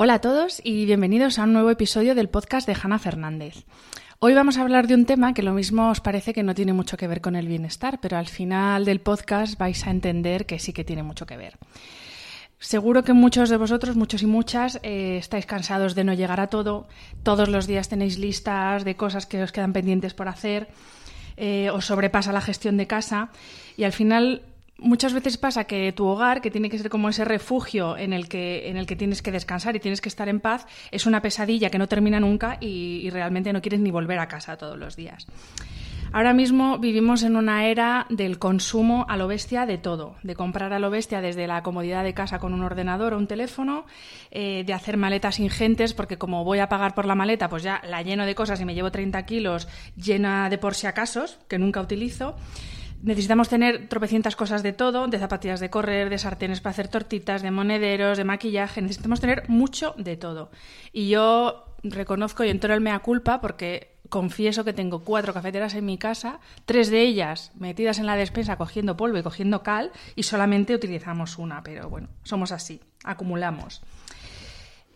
Hola a todos y bienvenidos a un nuevo episodio del podcast de Hanna Fernández. Hoy vamos a hablar de un tema que lo mismo os parece que no tiene mucho que ver con el bienestar, pero al final del podcast vais a entender que sí que tiene mucho que ver. Seguro que muchos de vosotros, muchos y muchas, eh, estáis cansados de no llegar a todo. Todos los días tenéis listas de cosas que os quedan pendientes por hacer. Eh, os sobrepasa la gestión de casa y al final muchas veces pasa que tu hogar, que tiene que ser como ese refugio en el que, en el que tienes que descansar y tienes que estar en paz, es una pesadilla que no termina nunca y, realmente no quieres ni volver a casa todos los días. Ahora mismo vivimos en una era del consumo a lo bestia de todo, de comprar a lo bestia desde la comodidad de casa con un ordenador o un teléfono, eh, de hacer maletas ingentes, porque como voy a pagar por la maleta, pues ya la lleno de cosas y me llevo 30 kilos llena de por si acasos, que nunca utilizo. Necesitamos tener tropecientas cosas de todo, de zapatillas de correr, de sartenes para hacer tortitas, de monederos, de maquillaje. Necesitamos tener mucho de todo. Y yo reconozco y entro el mea culpa porque confieso que tengo cuatro cafeteras en mi casa, tres de ellas metidas en la despensa cogiendo polvo y cogiendo cal, y solamente utilizamos una, pero bueno, somos así, acumulamos.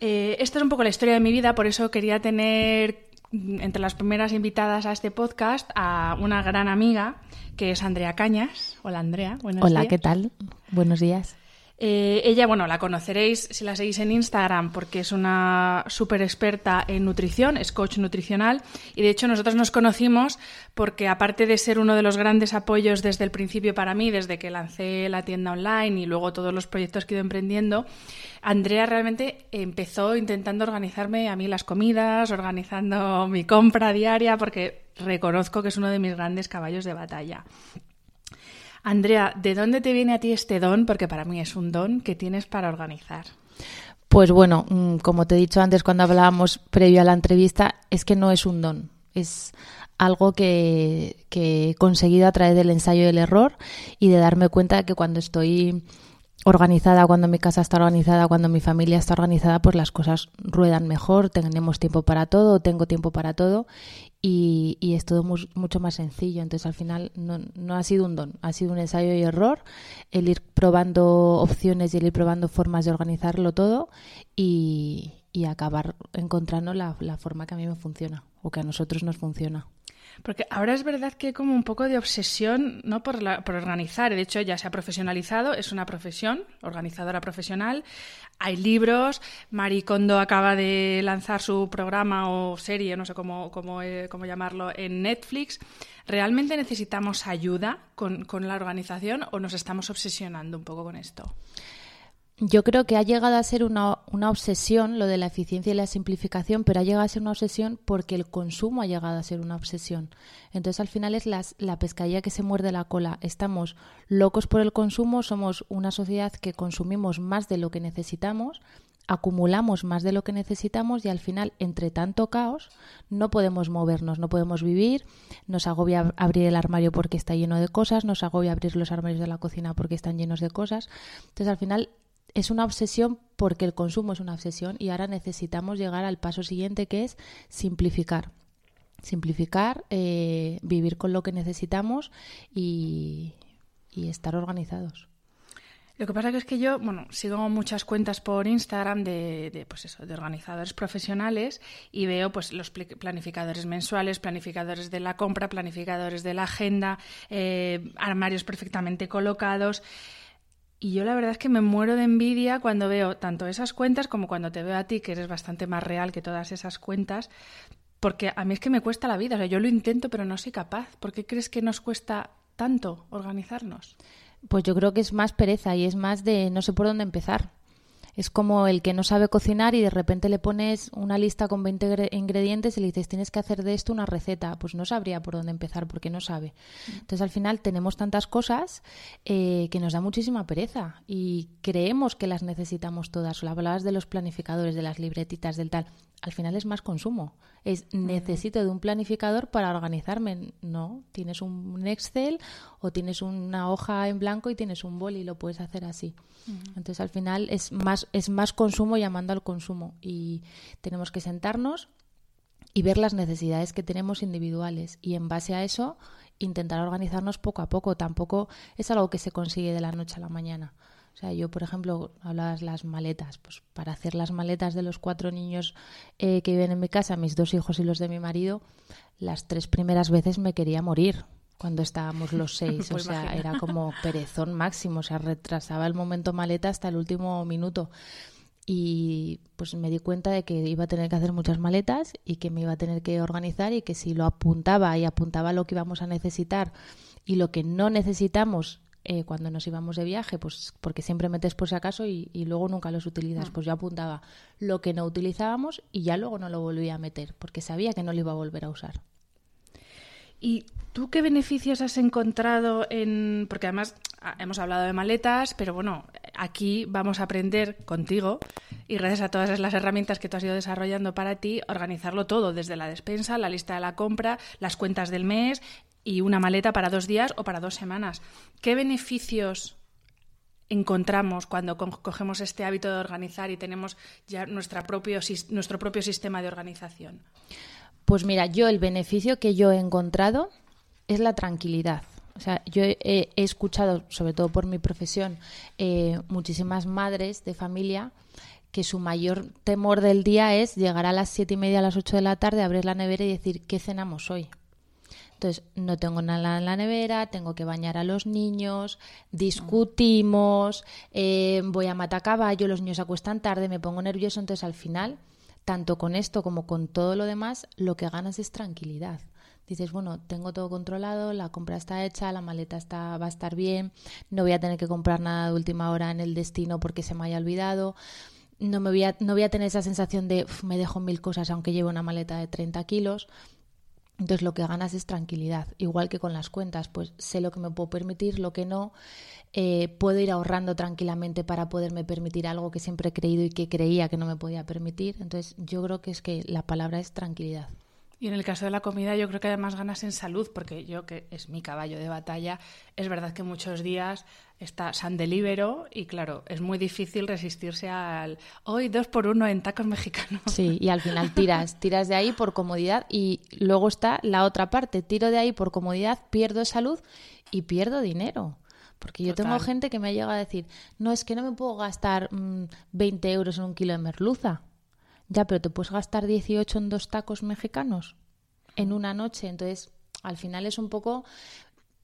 Eh, esta es un poco la historia de mi vida, por eso quería tener entre las primeras invitadas a este podcast a una gran amiga que es Andrea Cañas. Hola Andrea, buenos Hola, días. ¿qué tal? Buenos días. Eh, ella, bueno, la conoceréis si la seguís en Instagram porque es una súper experta en nutrición, es coach nutricional y de hecho nosotros nos conocimos porque aparte de ser uno de los grandes apoyos desde el principio para mí, desde que lancé la tienda online y luego todos los proyectos que he ido emprendiendo, Andrea realmente empezó intentando organizarme a mí las comidas, organizando mi compra diaria porque reconozco que es uno de mis grandes caballos de batalla. Andrea, ¿de dónde te viene a ti este don? Porque para mí es un don que tienes para organizar. Pues bueno, mm, como te he dicho antes cuando hablábamos previo a la entrevista, es que no es un don, es algo que, he conseguido a través del ensayo y el error y de darme cuenta de que cuando estoy organizada, cuando mi casa está organizada, cuando mi familia está organizada, pues las cosas ruedan mejor, tenemos tiempo para todo, tengo tiempo para todo y, y es todo mu mucho más sencillo. Entonces al final no, no, ha sido un don, ha sido un ensayo y error, el ir probando opciones y el ir probando formas de organizarlo todo y, y acabar encontrando la, la forma que a mí me funciona o que a nosotros nos funciona. Porque ahora es verdad que hay como un poco de obsesión ¿no? por, la, por organizar. De hecho, ya se ha profesionalizado, es una profesión, organizadora profesional. Hay libros. Marie Kondo acaba de lanzar su programa o serie, no sé cómo, cómo, eh, cómo llamarlo, en Netflix. ¿Realmente necesitamos ayuda con, con la organización o nos estamos obsesionando un poco con esto? Yo creo que ha llegado a ser una, una, obsesión lo de la eficiencia y la simplificación, pero ha llegado a ser una obsesión porque el consumo ha llegado a ser una obsesión. Entonces al final es las, la pescadilla que se muerde la cola. Estamos locos por el consumo, somos una sociedad que consumimos más de lo que necesitamos, acumulamos más de lo que necesitamos y al final, entre tanto caos, no podemos movernos, no podemos vivir, nos agobia abrir el armario porque está lleno de cosas, nos agobia abrir los armarios de la cocina porque están llenos de cosas. Entonces al final es una obsesión porque el consumo es una obsesión y ahora necesitamos llegar al paso siguiente que es simplificar. Simplificar, eh, vivir con lo que necesitamos y, estar organizados. Lo que pasa que es que yo, bueno, sigo muchas cuentas por Instagram de, de, pues eso, de organizadores profesionales y veo pues los planificadores mensuales, planificadores de la compra, planificadores de la agenda, eh, armarios perfectamente colocados. Y yo la verdad es que me muero de envidia cuando veo tanto esas cuentas como cuando te veo a ti, que eres bastante más real que todas esas cuentas, porque a mí es que me cuesta la vida. O sea, yo lo intento, pero no soy capaz. ¿Por qué crees que nos cuesta tanto organizarnos? Pues yo creo que es más pereza y es más de no sé por dónde empezar. Es como el que no sabe cocinar y de repente le pones una lista con 20 ingredientes y le dices tienes que hacer de esto una receta. Pues no sabría por dónde empezar porque no sabe. Entonces al final tenemos tantas cosas eh, que nos da muchísima pereza y creemos que las necesitamos todas. O hablabas de los planificadores, de las libretitas, del tal al final es más consumo. Es necesito de un planificador para organizarme. No, tienes un Excel o tienes una hoja en blanco y tienes un boli y lo puedes hacer así. Entonces al final es más, es más consumo llamando al consumo y tenemos que sentarnos y ver las necesidades que tenemos individuales y en base a eso intentar organizarnos poco a poco. Tampoco es algo que se consigue de la noche a la mañana. O sea, yo, por ejemplo, hablabas las maletas. Pues para hacer las maletas de los cuatro niños eh, que viven en mi casa, mis dos hijos y los de mi marido, las tres primeras veces me quería morir cuando estábamos los seis. o sea, era como perezón máximo. O sea, retrasaba el momento maleta hasta el último minuto. Y pues me di cuenta de que iba a tener que hacer muchas maletas y que me iba a tener que organizar y que si lo apuntaba y apuntaba lo que íbamos a necesitar y lo que no necesitamos eh, cuando nos íbamos de viaje, pues porque siempre metes por si acaso y, luego nunca los utilizas. Mm. Pues yo apuntaba lo que no utilizábamos y ya luego no lo volvía a meter, porque sabía que no lo iba a volver a usar. ¿Y tú qué beneficios has encontrado en.? Porque además ah, hemos hablado de maletas, pero bueno, aquí vamos a aprender contigo y gracias a todas las herramientas que tú has ido desarrollando para ti, organizarlo todo, desde la despensa, la lista de la compra, las cuentas del mes y una maleta para dos días o para dos semanas. ¿Qué beneficios encontramos cuando cogemos este hábito de organizar y tenemos ya nuestra propio, nuestro propio sistema de organización? Pues mira, yo el beneficio que yo he encontrado es la tranquilidad. O sea, yo he, escuchado, sobre todo por mi profesión, eh, muchísimas madres de familia que su mayor temor del día es llegar a las siete y media, a las ocho de la tarde, abrir la nevera y decir, ¿qué cenamos hoy? Entonces, no tengo nada en la nevera, tengo que bañar a los niños, discutimos, eh, voy a matar caballo, los niños acuestan tarde, me pongo nervioso. Entonces, al final, tanto con esto como con todo lo demás, lo que ganas es tranquilidad. Dices, bueno, tengo todo controlado, la compra está hecha, la maleta está, va a estar bien, no voy a tener que comprar nada de última hora en el destino porque se me haya olvidado no me voy a, no voy a tener esa sensación de me dejo mil cosas aunque llevo una maleta de 30 kilos. Entonces lo que ganas es tranquilidad, igual que con las cuentas, pues sé lo que me puedo permitir, lo que no, eh, puedo ir ahorrando tranquilamente para poderme permitir algo que siempre he creído y que creía que no me podía permitir. Entonces yo creo que es que la palabra es tranquilidad. Y en el caso de la comida, yo creo que además ganas en salud, porque yo, que es mi caballo de batalla, es verdad que muchos días está San Delibero y claro, es muy difícil resistirse al hoy dos por uno en tacos mexicanos. Sí, y al final tiras, tiras de ahí por comodidad y luego está la otra parte, tiro de ahí por comodidad, pierdo salud y pierdo dinero. Porque yo tengo gente que me ha llegado a decir, no, es que no me puedo gastar 20 mm, euros en un kilo de merluza. Ya, pero te puedes gastar 18 en dos tacos mexicanos en una noche. Entonces, al final es un poco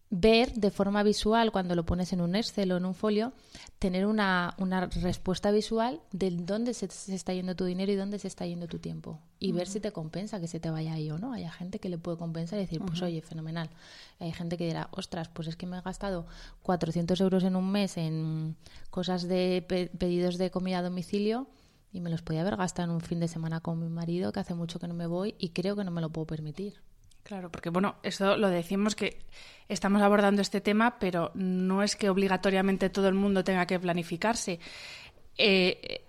ver de forma visual, cuando lo pones en un Excel o en un folio, tener una, una respuesta visual de dónde se, está yendo tu dinero y dónde se está yendo tu tiempo. Y ver si te compensa que se te vaya ahí o no. Hay gente que le puede compensar y decir, pues oye, fenomenal. Hay gente que dirá, ostras, pues es que me he gastado 400 euros en un mes en cosas de pedidos de comida a domicilio y me los podía haber gastado en un fin de semana con mi marido, que hace mucho que no me voy y creo que no me lo puedo permitir. Claro, porque bueno, eso lo decimos que estamos abordando este tema, pero no es que obligatoriamente todo el mundo tenga que planificarse. Eh,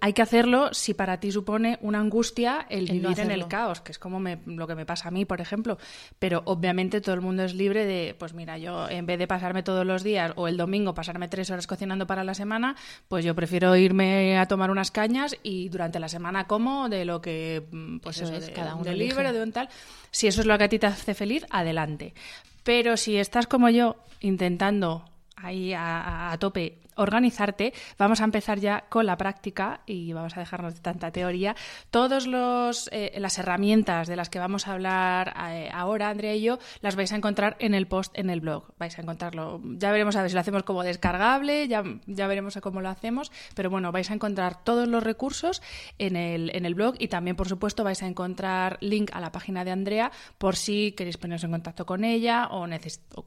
hay que hacerlo si para ti supone una angustia el, vivir en el caos, que es como lo que me pasa a mí, por ejemplo. Pero obviamente todo el mundo es libre de, pues mira, yo en vez de pasarme todos los días o el domingo pasarme tres horas cocinando para la semana, pues yo prefiero irme a tomar unas cañas y durante la semana como de lo que, mm, pues eso, es, cada uno de libre, de un tal. Si eso es lo que a ti te hace feliz, adelante. Pero si estás como yo intentando ahí a, tope organizarte, vamos a empezar ya con la práctica y vamos a dejarnos de tanta teoría. Todas eh, las herramientas de las que vamos a hablar eh, ahora, Andrea y yo, las vais a encontrar en el post en el blog. Vais a encontrarlo. Ya veremos a ver si lo hacemos como descargable, ya, ya veremos a cómo lo hacemos, pero bueno, vais a encontrar todos los recursos en el, en el blog y también, por supuesto, vais a encontrar link a la página de Andrea por si queréis poneros en contacto con ella o,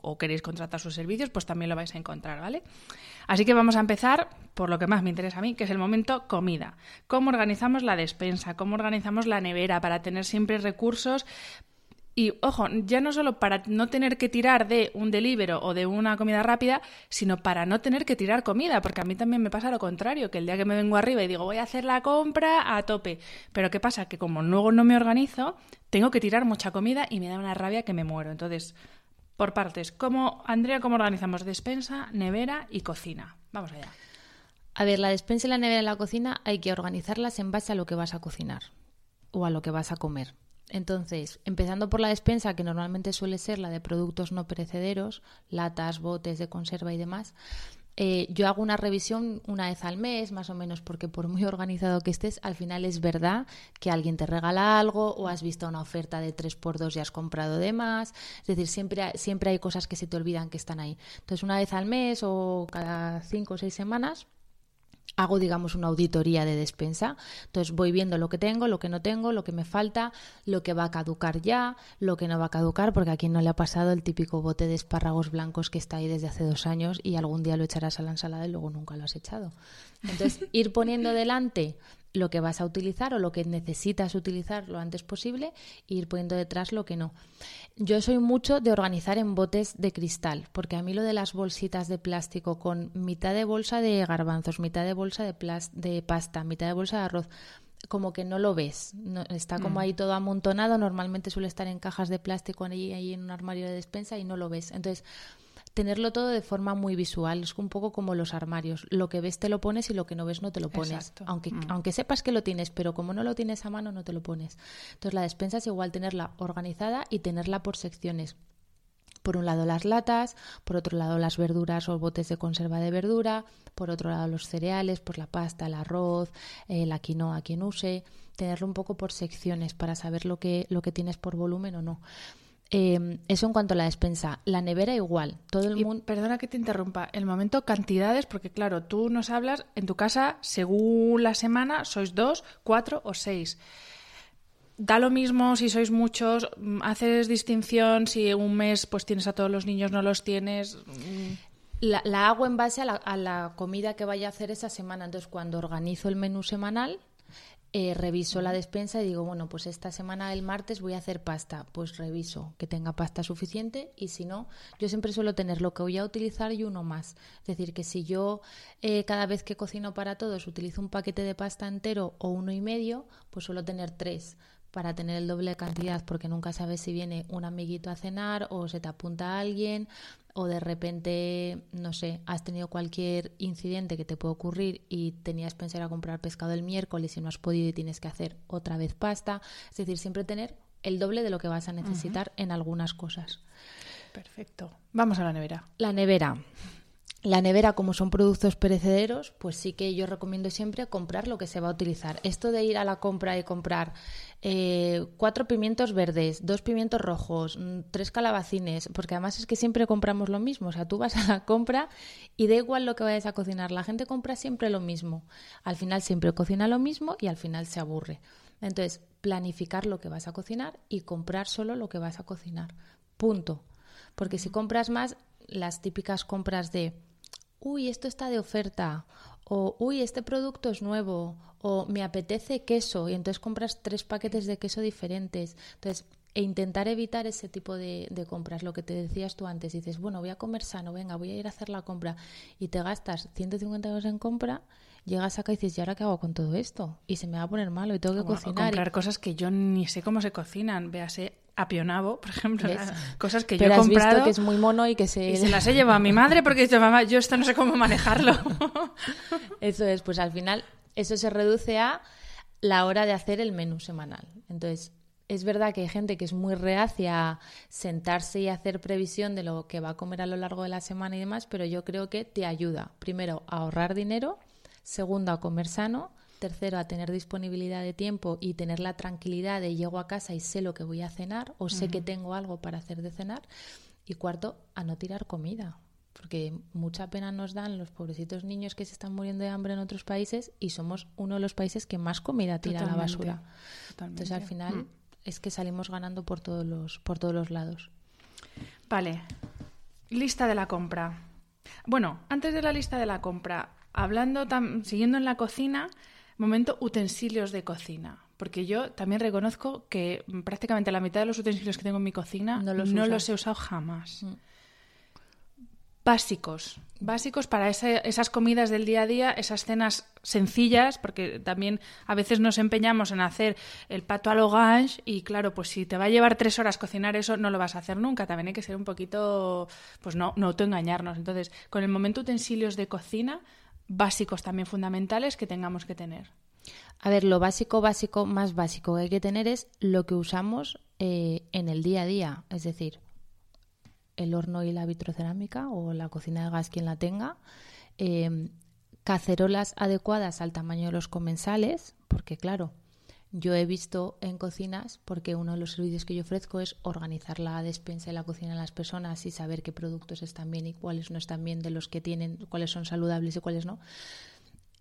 o queréis contratar sus servicios, pues también lo vais a encontrar, ¿vale? Así que vamos a empezar por lo que más me interesa a mí, que es el momento comida. ¿Cómo organizamos la despensa? ¿Cómo organizamos la nevera para tener siempre recursos y ojo, ya no solo para no tener que tirar de un delibero o de una comida rápida, sino para no tener que tirar comida, porque a mí también me pasa lo contrario, que el día que me vengo arriba y digo voy a hacer la compra a tope, pero ¿qué pasa? Que como luego no me organizo, tengo que tirar mucha comida y me da una rabia que me muero. Entonces, por partes, ¿cómo, Andrea, cómo organizamos despensa, nevera y cocina? Vamos allá. A ver, la despensa la nevera y la cocina hay que organizarlas en base a lo que vas a cocinar o a lo que vas a comer. Entonces, empezando por la despensa, que normalmente suele ser la de productos no perecederos, latas, botes de conserva y demás, eh, yo hago una revisión una vez al mes, más o menos, porque por muy organizado que estés, al final es verdad que alguien te regala algo o has visto una oferta de 3x2 y has comprado de más. Es decir, siempre, siempre hay cosas que se te olvidan que están ahí. Entonces, una vez al mes o cada cinco o seis semanas, hago, digamos, una auditoría de despensa. Entonces voy viendo lo que tengo, lo que no tengo, lo que me falta, lo que va a caducar ya, lo que no va a caducar, porque a quien no le ha pasado el típico bote de espárragos blancos que está ahí desde hace dos años y algún día lo echarás a la ensalada y luego nunca lo has echado. Entonces, ir poniendo delante lo que vas a utilizar o lo que necesitas utilizar lo antes posible e ir poniendo detrás lo que no. Yo soy mucho de organizar en botes de cristal, porque a mí lo de las bolsitas de plástico con mitad de bolsa de garbanzos, mitad de bolsa de, de pasta, mitad de bolsa de arroz, como que no lo ves, está como mm. ahí todo amontonado, normalmente suele estar en cajas de plástico ahí, ahí en un armario de despensa y no lo ves. Entonces, tenerlo todo de forma muy visual. Es un poco como los armarios. Lo que ves te lo pones y lo que no ves no te lo pones. Aunque, mm. aunque sepas que lo tienes, pero como no lo tienes a mano no te lo pones. Entonces la despensa es igual tenerla organizada y tenerla por secciones. Por un lado las latas, por otro lado las verduras o botes de conserva de verdura, por otro lado los cereales, por la pasta, el arroz, eh, la quinoa, quien use, tenerlo un poco por secciones para saber lo que, lo que tienes por volumen o no. Em, eso en cuanto a la despensa. La nevera igual. Todo el mundo. Perdona que te interrumpa. El momento cantidades, porque claro, tú nos hablas en tu casa según la semana sois dos, cuatro o seis. Da lo mismo si sois muchos, haces distinción si un mes pues tienes a todos los niños, no los tienes. La, la hago en base a la, a la comida que vaya a hacer esa semana. Entonces, cuando organizo el menú semanal, eh, reviso la despensa y digo, bueno, pues esta semana el martes voy a hacer pasta. Pues reviso que tenga pasta suficiente y si no, yo siempre suelo tener lo que voy a utilizar y uno más. Es decir, que si yo eh, cada vez que cocino para todos utilizo un paquete de pasta entero o uno y medio, pues suelo tener tres para tener el doble de cantidad porque nunca sabes si viene un amiguito a cenar o se te apunta alguien o de repente, no sé, has tenido cualquier incidente que te puede ocurrir y tenías pensado a comprar pescado el miércoles y no has podido y tienes que hacer otra vez pasta. Es decir, siempre tener el doble de lo que vas a necesitar en algunas cosas. Perfecto. Vamos a la nevera. La nevera. La nevera, como son productos perecederos, pues sí que yo recomiendo siempre comprar lo que se va a utilizar. Esto de ir a la compra y comprar eh, cuatro pimientos verdes, dos pimientos rojos, mm, tres calabacines, porque además es que siempre compramos lo mismo. O sea, tú vas a la compra y da igual lo que vayas a cocinar, la gente compra siempre lo mismo. Al final siempre cocina lo mismo y al final se aburre. Entonces, planificar lo que vas a cocinar y comprar solo lo que vas a cocinar. Punto. Porque si compras más, las típicas compras de uy, esto está de oferta, o uy, este producto es nuevo, o me apetece queso, y entonces compras tres paquetes de queso diferentes. Entonces, e intentar evitar ese tipo de, de, compras, lo que te decías tú antes, dices, bueno, voy a comer sano, venga, voy a ir a hacer la compra, y te gastas 150 euros en compra, llegas acá y dices, ¿y ahora qué hago con todo esto? Y se me va a poner malo y tengo que cocinar. comprar cosas que yo ni sé cómo se cocinan, véase apionavo, por ejemplo, cosas que yo he comprado que es muy mono y que se... se las he llevado a mi madre porque dice, mamá, yo esto no sé cómo manejarlo. eso es, pues al final eso se reduce a la hora de hacer el menú semanal. Entonces, es verdad que hay gente que es muy reacia a sentarse y hacer previsión de lo que va a comer a lo largo de la semana y demás, pero yo creo que te ayuda, primero, a ahorrar dinero, segundo, a comer sano, Tercero, a tener disponibilidad de tiempo y tener la tranquilidad de llego a casa y sé lo que voy a cenar o sé que tengo algo para hacer de cenar. Y cuarto, a no tirar comida. Porque mucha pena nos dan los pobrecitos niños que se están muriendo de hambre en otros países y somos uno de los países que más comida tira a la basura. Entonces al final mm. es que salimos ganando por todos los, por todos los lados. Vale. Lista de la compra. Bueno, antes de la lista de la compra, hablando, siguiendo en la cocina, momento utensilios de cocina. Porque yo también reconozco que prácticamente la mitad de los utensilios que tengo en mi cocina no los, he usado jamás. Mm básicos, básicos para esas comidas del día a día, esas cenas sencillas, porque también a veces nos empeñamos en hacer el pato a l'orange y claro, pues si te va a llevar tres horas cocinar eso, no lo vas a hacer nunca, también hay que ser un poquito, pues no, no autoengañarnos. Entonces, con el momento utensilios de cocina, básicos también fundamentales que tengamos que tener. A ver, lo básico, básico, más básico que hay que tener es lo que usamos eh, en el día a día, es decir, el horno y la vitrocerámica o la cocina de gas quien la tenga. Em, cacerolas adecuadas al tamaño de los comensales, porque claro, yo he visto en cocinas, porque uno de los servicios que yo ofrezco es organizar la despensa y la cocina de las personas y saber qué productos están bien y cuáles no están bien de los que tienen, cuáles son saludables y cuáles no.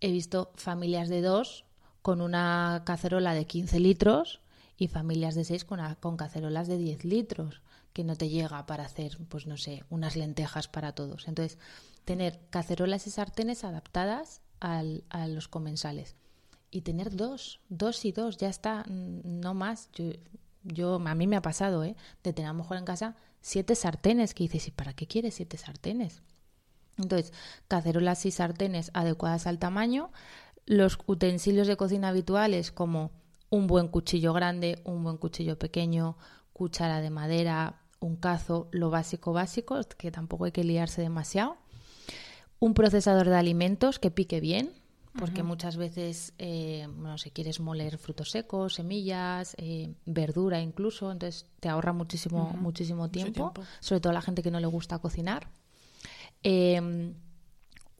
He visto familias de dos con una cacerola de 15 litros y familias de seis con, cacerolas de 10 litros que no te llega para hacer, pues no sé, unas lentejas para todos. Entonces, tener cacerolas y sartenes adaptadas a los comensales. Y tener dos, dos y dos, ya está, no más. Yo, yo a mí me ha pasado, ¿eh? De tener a lo mejor en casa siete sartenes, que dices, ¿y para qué quieres siete sartenes? Entonces, cacerolas y sartenes adecuadas al tamaño, los utensilios de cocina habituales como un buen cuchillo grande, un buen cuchillo pequeño, cuchara de madera, un cazo, lo básico básico, que tampoco hay que liarse demasiado. Un procesador de alimentos que pique bien, porque muchas veces, eh, bueno, si quieres moler frutos secos, semillas, eh, verdura incluso, entonces te ahorra muchísimo, muchísimo tiempo, sobre todo a la gente que no le gusta cocinar. Em,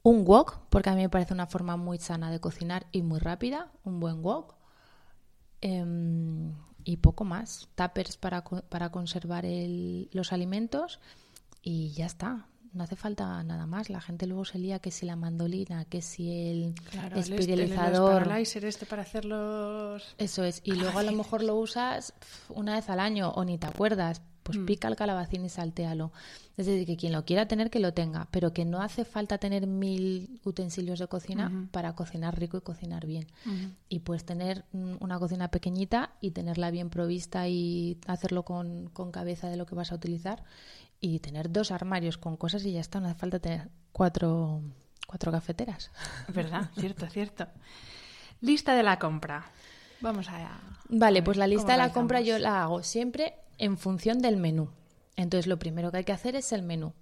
un wok, porque a mí me parece una forma muy sana de cocinar y muy rápida, un buen wok. Em, y poco más. Tuppers para, para conservar el, los alimentos y ya está. No hace falta nada más. La gente luego se lía que si la mandolina, que si el claro, esterilizador. El, este para hacerlos. Eso es. Y luego a lo mejor lo usas una vez al año o ni te acuerdas pues mm. pica el calabacín y saltéalo. Es decir, que quien lo quiera tener, que lo tenga, pero que no hace falta tener mil utensilios de cocina para cocinar rico y cocinar bien. Y puedes tener una cocina pequeñita y tenerla bien provista y hacerlo con, con, cabeza de lo que vas a utilizar. Y tener dos armarios con cosas y ya está, no hace falta tener cuatro, cuatro cafeteras. ¿Verdad? cierto, cierto. Lista de la compra. Vamos a. Vale, pues la lista de la compra yo la hago siempre en función del menú. Entonces lo primero que hay que hacer es el menú.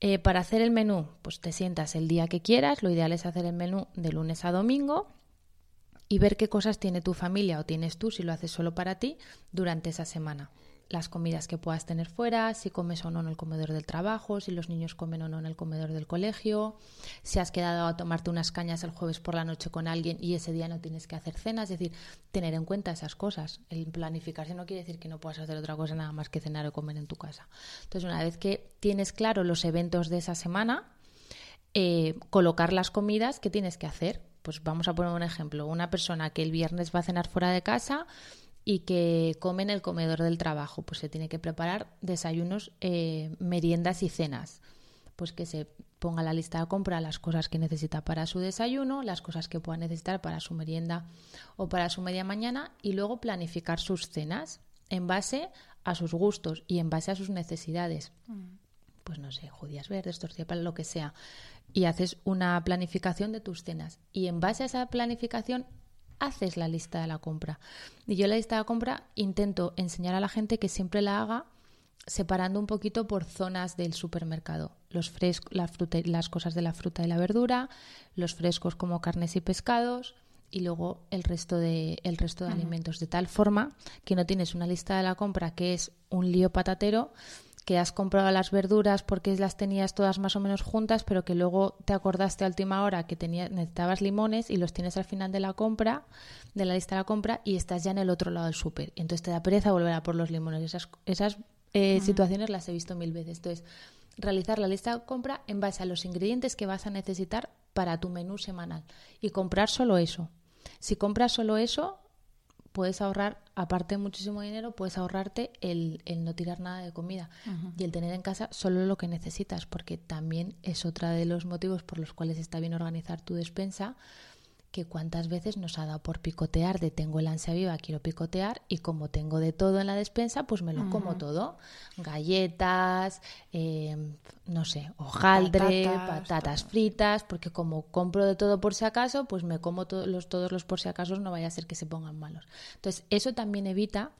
Eh, para hacer el menú, pues te sientas el día que quieras. Lo ideal es hacer el menú de lunes a domingo y ver qué cosas tiene tu familia o tienes tú si lo haces solo para ti durante esa semana las comidas que puedas tener fuera, si comes o no en el comedor del trabajo, si los niños comen o no en el comedor del colegio, si has quedado a tomarte unas cañas el jueves por la noche con alguien y ese día no tienes que hacer cena, es decir, tener en cuenta esas cosas. El planificarse no quiere decir que no puedas hacer otra cosa nada más que cenar o comer en tu casa. Entonces, una vez que tienes claro los eventos de esa semana, eh, colocar las comidas que tienes que hacer. Pues vamos a poner un ejemplo. Una persona que el viernes va a cenar fuera de casa, y que come en el comedor del trabajo. Pues se tiene que preparar desayunos, eh, meriendas y cenas. Pues que se ponga la lista de compra las cosas que necesita para su desayuno, las cosas que pueda necesitar para su merienda o para su media mañana y luego planificar sus cenas en base a sus gustos y en base a sus necesidades. Mm. Pues no sé, judías verdes, tortilla para lo que sea. Y haces una planificación de tus cenas. Y en base a esa planificación haces la lista de la compra. Y yo la lista de la compra intento enseñar a la gente que siempre la haga separando un poquito por zonas del supermercado. Los frescos, la fruta, las cosas de la fruta y la verdura, los frescos como carnes y pescados y luego el resto de, el resto de alimentos. De tal forma que no tienes una lista de la compra que es un lío patatero que has comprado las verduras porque las tenías todas más o menos juntas, pero que luego te acordaste a última hora que tenía, necesitabas limones y los tienes al final de la compra, de la lista de la compra, y estás ya en el otro lado del súper. Entonces te da pereza volver a por los limones. Esas, esas eh, situaciones las he visto mil veces. Entonces, realizar la lista de compra en base a los ingredientes que vas a necesitar para tu menú semanal y comprar solo eso. Si compras solo eso, puedes ahorrar, aparte de muchísimo dinero, puedes ahorrarte el, el no tirar nada de comida y el tener en casa solo lo que necesitas, porque también es otro de los motivos por los cuales está bien organizar tu despensa que cuántas veces nos ha dado por picotear de tengo el ansia viva, quiero picotear y como tengo de todo en la despensa, pues me lo como todo. Galletas, eh, no sé, hojaldre, patatas, fritas, porque como compro de todo por si acaso, pues me como los, todos los por si acaso, no vaya a ser que se pongan malos. Entonces, eso también evita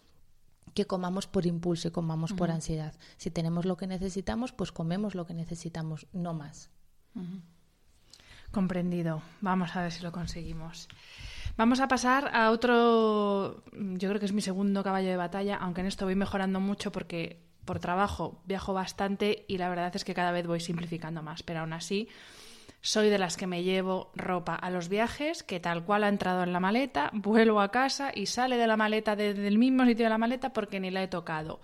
que comamos por impulso y comamos por ansiedad. Si tenemos lo que necesitamos, pues comemos lo que necesitamos, no más. Comprendido. Vamos a ver si lo conseguimos. Vamos a pasar a otro, yo creo que es mi segundo caballo de batalla, aunque en esto voy mejorando mucho porque por trabajo viajo bastante y la verdad es que cada vez voy simplificando más, pero aún así soy de las que me llevo ropa a los viajes, que tal cual ha entrado en la maleta, vuelvo a casa y sale de la maleta desde el mismo sitio de la maleta porque ni la he tocado.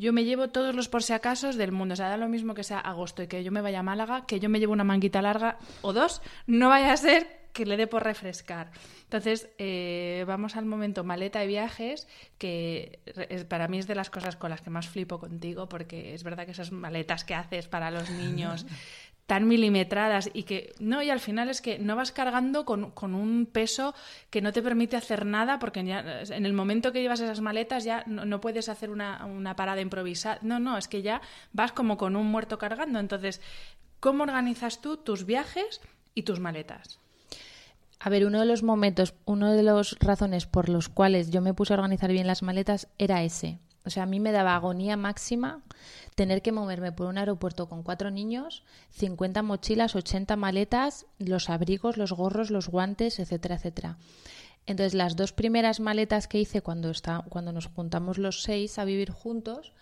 Yo me llevo todos los por si acaso del mundo. O sea, da lo mismo que sea agosto y que yo me vaya a Málaga, que yo me llevo una manguita larga o dos. No vaya a ser que le dé por refrescar. Entonces, eh, vamos al momento maleta y viajes, que para mí es de las cosas con las que más flipo contigo, porque es verdad que esas maletas que haces para los niños tan milimetradas y que no, y al final es que no vas cargando con, con, un peso que no te permite hacer nada porque en el momento que llevas esas maletas ya no, puedes hacer una, una, parada improvisada. No, no, es que ya vas como con un muerto cargando. Entonces, ¿cómo organizas tú tus viajes y tus maletas? A ver, uno de los momentos, uno de las razones por los cuales yo me puse a organizar bien las maletas era ese. O sea, a mí me daba agonía máxima tener que moverme por un aeropuerto con cuatro niños, 50 mochilas, 80 maletas, los abrigos, los gorros, los guantes, etcétera, etcétera. Entonces, las dos primeras maletas que hice cuando, está, cuando nos juntamos los seis a vivir juntos,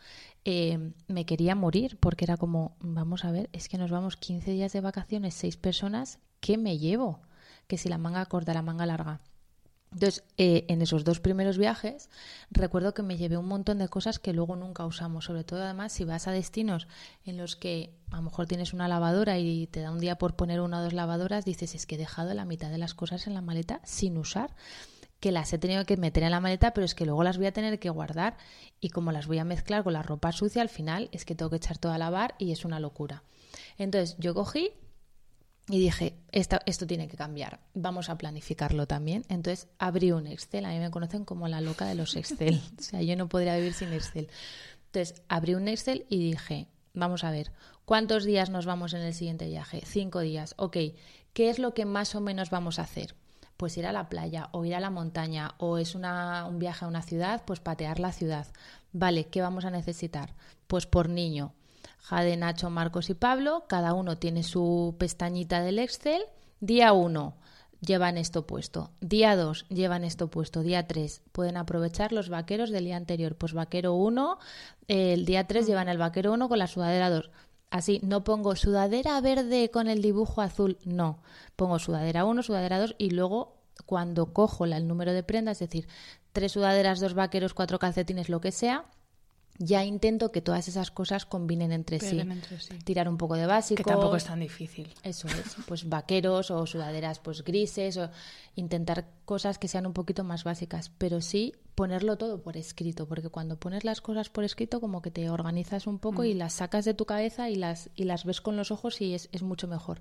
eh, me quería morir porque era como, vamos a ver, es que nos vamos 15 días de vacaciones, seis personas, ¿qué me llevo? Que si la manga corta, la manga larga. Entonces, eh, en esos dos primeros viajes, recuerdo que me llevé un montón de cosas que luego nunca usamos, sobre todo además si vas a destinos en los que a lo mejor tienes una lavadora y te da un día por poner una o dos lavadoras, dices, es que he dejado la mitad de las cosas en la maleta sin usar que las he tenido que meter en la maleta, pero es que luego las voy a tener que guardar y como las voy a mezclar con la ropa sucia, al final es que tengo que echar todo a lavar y es una locura. Entonces yo cogí y dije, esto, esto tiene que cambiar, vamos a planificarlo también. Entonces abrí un Excel, a mí me conocen como la loca de los Excel, o sea, yo no podría vivir sin Excel. Entonces abrí un Excel y dije, vamos a ver, ¿cuántos días nos vamos en el siguiente viaje? Cinco días, ok, ¿qué es lo que más o menos vamos a hacer? Pues ir a la playa o ir a la montaña o es una, un viaje a una ciudad, pues patear la ciudad. Vale, ¿qué vamos a necesitar? Pues por niño, Jade, Nacho, Marcos y Pablo, cada uno tiene su pestañita del Excel. Día 1 llevan esto puesto. Día 2 llevan esto puesto. Día 3 pueden aprovechar los vaqueros del día anterior. Pues vaquero 1, el día 3 llevan el vaquero 1 con la sudadera 2. Así, no pongo sudadera verde con el dibujo azul, no. Pongo sudadera 1, sudadera 2 y luego cuando cojo el número de prendas, es decir, tres sudaderas, dos vaqueros, cuatro calcetines, lo que sea, ya intento que todas esas cosas combinen entre sí. Tirar un poco de básico. Que tampoco es tan difícil. Eso es. Pues vaqueros o sudaderas pues grises o intentar cosas que sean un poquito más básicas, pero sí ponerlo todo por escrito, porque cuando pones las cosas por escrito como que te organizas un poco y mm. las sacas de tu cabeza y las, y las ves con los ojos y es, es mucho mejor.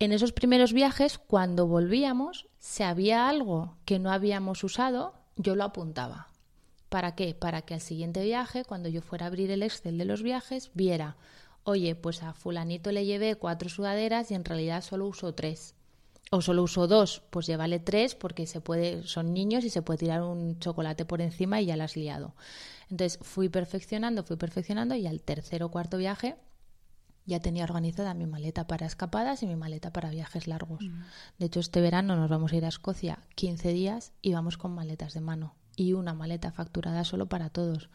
En esos primeros viajes, cuando volvíamos, si había algo que no habíamos usado, yo lo apuntaba ¿Para qué? Para que al siguiente viaje, cuando yo fuera a abrir el Excel de los viajes, viera, oye, pues a fulanito le llevé cuatro sudaderas y en realidad solo uso tres. O solo uso dos, pues llévale tres porque se puede, son niños y se puede tirar un chocolate por encima y ya la has liado. Entonces fui perfeccionando, fui perfeccionando y al tercer o cuarto viaje ya tenía organizada mi maleta para escapadas y mi maleta para viajes largos. Mm. De hecho, este verano nos vamos a ir a Escocia 15 días y vamos con maletas de mano y una maleta facturada solo para todos.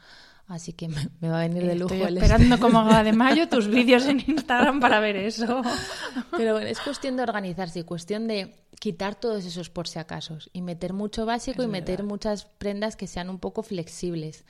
Así que me, va a venir de lujo. Estoy esperando como haga de mayo tus vídeos en Instagram para ver eso. Pero bueno, es cuestión de organizarse, cuestión de quitar todos esos por si acaso y meter mucho básico y meter muchas prendas que sean un poco flexibles.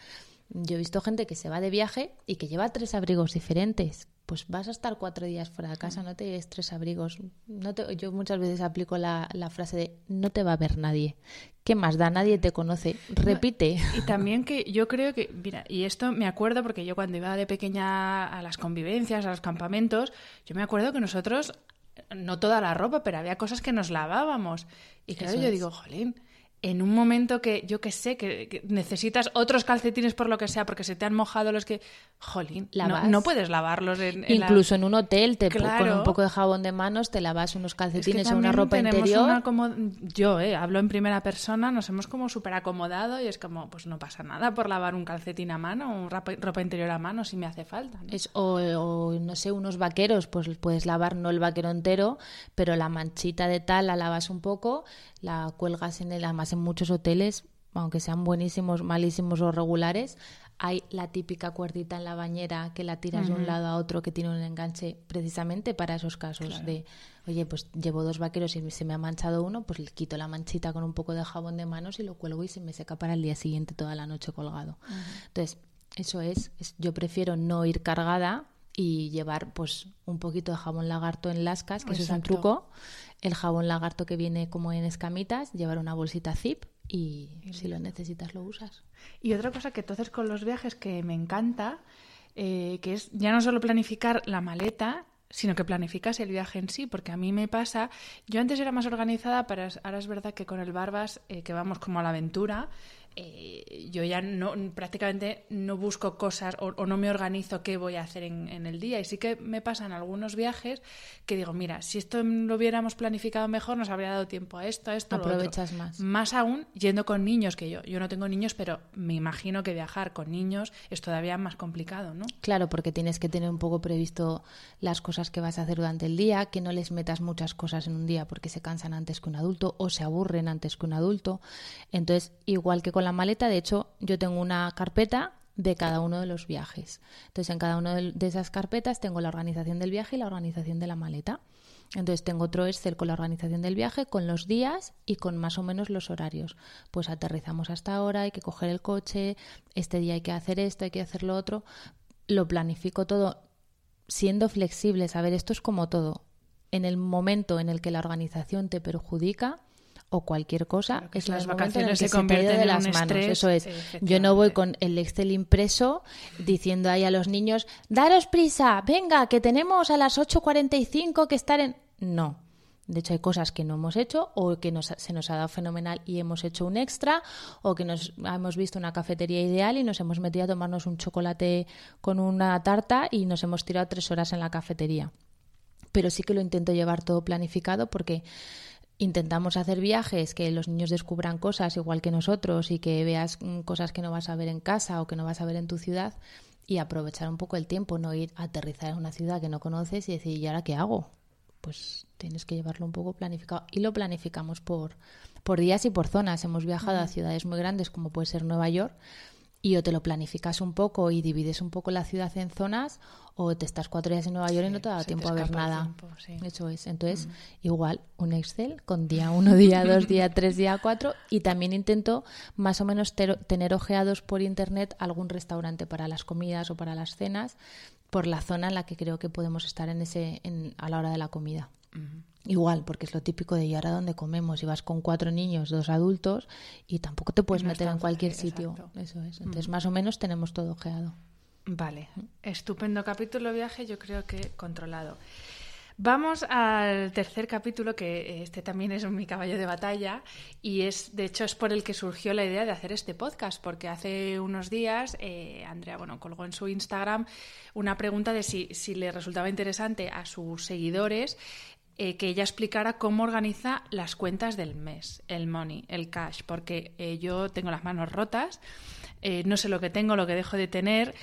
Yo he visto gente que se va de viaje y que lleva tres abrigos diferentes pues vas a estar cuatro días fuera de casa, no te lleves tres abrigos. No te, yo muchas veces aplico la, la, frase de no te va a ver nadie. ¿Qué más da? Nadie te conoce. Repite. Y también que yo creo que, mira, y esto me acuerdo porque yo cuando iba de pequeña a las convivencias, a los campamentos, yo me acuerdo que nosotros, no toda la ropa, pero había cosas que nos lavábamos. Y claro, yo digo, jolín, en un momento que yo que sé, que, necesitas otros calcetines por lo que sea, porque se te han mojado los que... Jolín, no, no, puedes lavarlos en, Incluso en un hotel, te con un poco de jabón de manos te lavas unos calcetines o una ropa interior. como... Yo, eh, hablo en primera persona, nos hemos como súper acomodado y es como, pues no pasa nada por lavar un calcetín a mano o ropa, ropa interior a mano si me hace falta. Es, o, no sé, unos vaqueros, pues puedes lavar no el vaquero entero, pero la manchita de tal la lavas un poco, la cuelgas en el... Además, en muchos hoteles, aunque sean buenísimos, malísimos o regulares, hay la típica cuerdita en la bañera que la tiras de un lado a otro que tiene un enganche precisamente para esos casos de, oye, pues llevo dos vaqueros y se me ha manchado uno, pues le quito la manchita con un poco de jabón de manos y lo cuelgo y se me seca para el día siguiente toda la noche colgado. Entonces, eso es, es, yo prefiero no ir cargada y llevar pues un poquito de jabón lagarto en lascas, que eso es un truco, el jabón lagarto que viene como en escamitas, llevar una bolsita zip y, si lo necesitas lo usas. Y otra cosa que entonces con los viajes que me encanta, eh, que es ya no solo planificar la maleta, sino que planificas el viaje en sí, porque a mí me pasa, yo antes era más organizada, pero ahora es verdad que con el Barbas, eh, que vamos como a la aventura, eh, yo ya no prácticamente no busco cosas o, no me organizo qué voy a hacer en, el día. Y sí que me pasan algunos viajes que digo, mira, si esto lo hubiéramos planificado mejor, nos habría dado tiempo a esto, a esto. Aprovechas más. Más aún yendo con niños que yo. Yo no tengo niños, pero me imagino que viajar con niños es todavía más complicado, ¿no? Claro, porque tienes que tener un poco previsto las cosas que vas a hacer durante el día, que no les metas muchas cosas en un día porque se cansan antes que un adulto o se aburren antes que un adulto. Entonces, igual que con la maleta, de hecho, yo tengo una carpeta de cada uno de los viajes. Entonces, en cada una de esas carpetas tengo la organización del viaje y la organización de la maleta. Entonces tengo otro Excel con la organización del viaje, con los días y con más o menos los horarios. Pues aterrizamos hasta ahora, hay que coger el coche, este día hay que hacer esto, hay que hacer lo otro. Lo planifico todo siendo flexible, saber esto es como todo. En el momento en el que la organización te perjudica, o cualquier cosa, es las vacaciones se, convierten de las manos. Eso es. Yo no voy con el Excel impreso diciendo ahí a los niños, daros prisa, venga, que tenemos a las 8.45 que estar en... No. De hecho, hay cosas que no hemos hecho o que se nos ha dado fenomenal y hemos hecho un extra o que nos hemos visto una cafetería ideal y nos hemos metido a tomarnos un chocolate con una tarta y nos hemos tirado tres horas en la cafetería. Pero sí que lo intento llevar todo planificado porque intentamos hacer viajes que los niños descubran cosas igual que nosotros y que veas mm, cosas que no vas a ver en casa o que no vas a ver en tu ciudad y aprovechar un poco el tiempo, no ir a aterrizar en una ciudad que no conoces y decir, ¿y ahora qué hago? Pues tienes que llevarlo un poco planificado y lo planificamos por, por días y por zonas. Hemos viajado a ciudades muy grandes como puede ser Nueva York y o te lo planificas un poco y divides un poco la ciudad en zonas o te estás cuatro días en Nueva York y no te da tiempo a ver nada. Eso es. Entonces, igual, un Excel con día uno, día dos, día tres, día cuatro y también intento más o menos tener ojeados por internet algún restaurante para las comidas o para las cenas por la zona en la que creo que podemos estar en ese en, a la hora de la comida. Igual, porque es lo típico de ir ahora donde comemos y vas con cuatro niños, dos adultos y tampoco te puedes meter en cualquier sitio. Eso es. Entonces, más o menos tenemos todo ojeado. Vale, estupendo capítulo viaje, yo creo que controlado. Vamos al tercer capítulo, que este también es mi caballo de batalla, y es, de hecho, es por el que surgió la idea de hacer este podcast, porque hace unos días eh, Andrea, bueno, colgó en su Instagram una pregunta de si, si le resultaba interesante a sus seguidores eh, que ella explicara cómo organiza las cuentas del mes, el money, el cash, porque eh, yo tengo las manos rotas, eh, no sé lo que tengo, lo que dejo de tener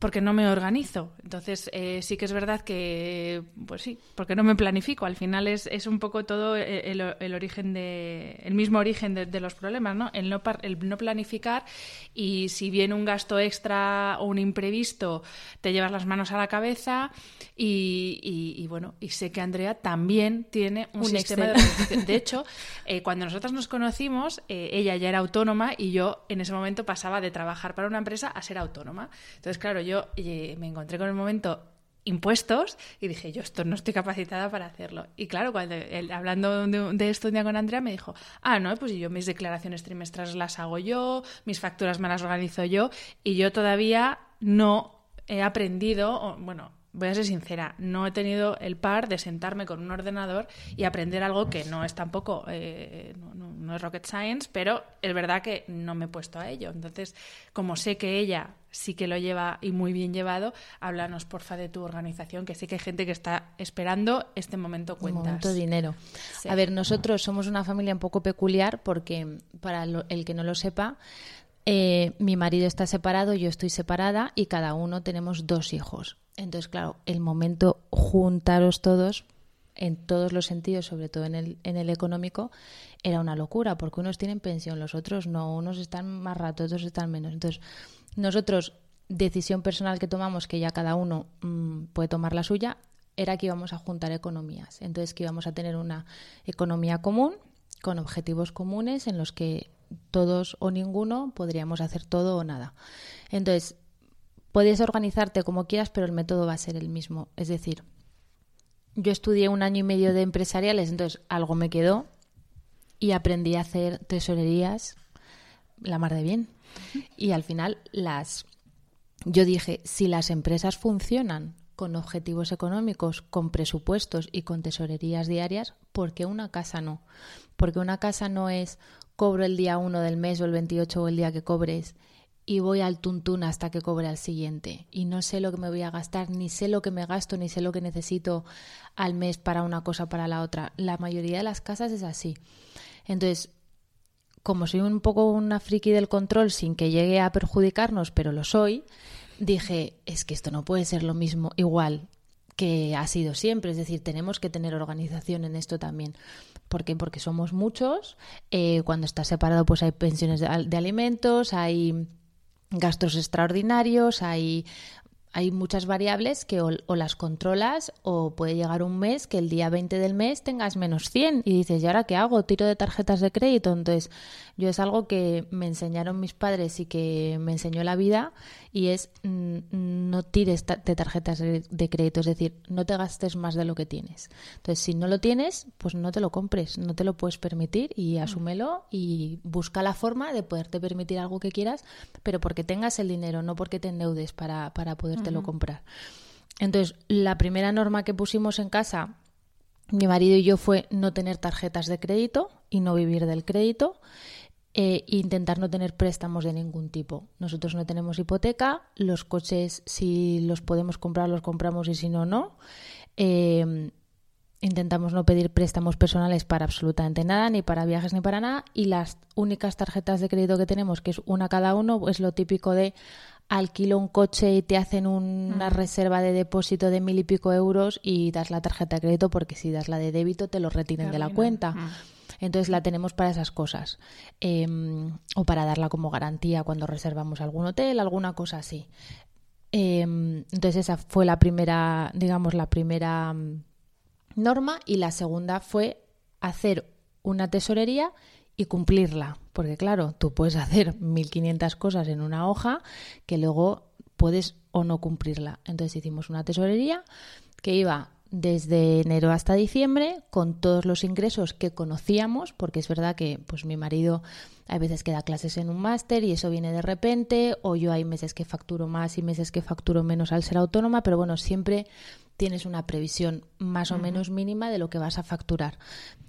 porque no me organizo. Entonces, eh, sí que es verdad que, pues sí, porque no me planifico. Al final es, es un poco todo el, el, origen de, el mismo origen de, los problemas, ¿no? El no, el no planificar y si viene un gasto extra o un imprevisto, te llevas las manos a la cabeza y, y, bueno, y sé que Andrea también tiene un, sistema de organización. De hecho, eh, cuando nosotras nos conocimos, eh, ella ya era autónoma y yo en ese momento pasaba de trabajar para una empresa a ser autónoma. Entonces, claro, yo yo me encontré con el momento impuestos y dije, yo esto no estoy capacitada para hacerlo. Y claro, cuando hablando de, esto un día con Andrea me dijo, ah, no, pues yo mis declaraciones trimestrales las hago yo, mis facturas me las organizo yo y yo todavía no he aprendido, bueno, voy a ser sincera, no he tenido el par de sentarme con un ordenador y aprender algo que no es tampoco, eh, no, es rocket science, pero es verdad que no me he puesto a ello. Entonces, como sé que ella sí que lo lleva y muy bien llevado, háblanos porfa de tu organización, que sé que hay gente que está esperando este momento cuentas. Momento dinero. A ver, nosotros somos una familia un poco peculiar porque, para el que no lo sepa, eh, mi marido está separado, yo estoy separada y cada uno tenemos dos hijos. Entonces, claro, el momento juntaros todos en todos los sentidos, sobre todo en el, económico, era una locura, porque unos tienen pensión, los otros no, unos están más rato, otros están menos. Entonces, nosotros, decisión personal que tomamos, que ya cada uno mm, puede tomar la suya, era que íbamos a juntar economías. Entonces, que íbamos a tener una economía común, con objetivos comunes en los que todos o ninguno podríamos hacer todo o nada. Entonces, Puedes organizarte como quieras, pero el método va a ser el mismo. Es decir, yo estudié un año y medio de empresariales, entonces algo me quedó y aprendí a hacer tesorerías la mar de bien. Y al final las yo dije, si las empresas funcionan con objetivos económicos, con presupuestos y con tesorerías diarias, ¿por qué una casa no? Porque una casa no es cobro el día 1 del mes o el 28 o el día que cobres y voy al tuntún hasta que cobre al siguiente. Y no sé lo que me voy a gastar, ni sé lo que me gasto, ni sé lo que necesito al mes para una cosa para la otra. La mayoría de las casas es así. Entonces, como soy un poco una friki del control sin que llegue a perjudicarnos, pero lo soy, dije, es que esto no puede ser lo mismo, igual que ha sido siempre. Es decir, tenemos que tener organización en esto también. ¿Por qué? Porque somos muchos. Eh, cuando estás separado, pues hay pensiones de alimentos, hay gastos extraordinarios, hay hay muchas variables que o, las controlas o puede llegar un mes que el día 20 del mes tengas menos 100 y dices, ¿y ahora qué hago? Tiro de tarjetas de crédito. Entonces, yo es algo que me enseñaron mis padres y que me enseñó la vida y es mm, no tires de tarjetas de crédito, es decir, no te gastes más de lo que tienes. Entonces, si no lo tienes, pues no te lo compres, no te lo puedes permitir y mm. asúmelo y busca la forma de poderte permitir algo que quieras, pero porque tengas el dinero, no porque te endeudes para, para poder lo comprar. Entonces, la primera norma que pusimos en casa, mi marido y yo, fue no tener tarjetas de crédito y no vivir del crédito. e intentar no tener préstamos de ningún tipo. Nosotros no tenemos hipoteca, los coches si los podemos comprar los compramos y si no, no. Eh, intentamos no pedir préstamos personales para absolutamente nada, ni para viajes ni para nada. Y las únicas tarjetas de crédito que tenemos, que es una cada uno, es lo típico de alquilo un coche y te hacen una mm. reserva de depósito de mil y pico euros y das la tarjeta de crédito porque si das la de débito te lo retiren de la cuenta. Mm. Entonces la tenemos para esas cosas. Em, o para darla como garantía cuando reservamos algún hotel, alguna cosa así. Em, entonces esa fue la primera, digamos, la primera mm, norma y la segunda fue hacer una tesorería y cumplirla. Porque claro, tú puedes hacer 1500 cosas en una hoja que luego puedes o no cumplirla. Entonces hicimos una tesorería que iba desde enero hasta diciembre con todos los ingresos que conocíamos, porque es verdad que pues mi marido hay veces que da clases en un máster y eso viene de repente, o yo hay meses que facturo más y meses que facturo menos al ser autónoma, pero bueno, siempre tienes una previsión más o menos mínima de lo que vas a facturar.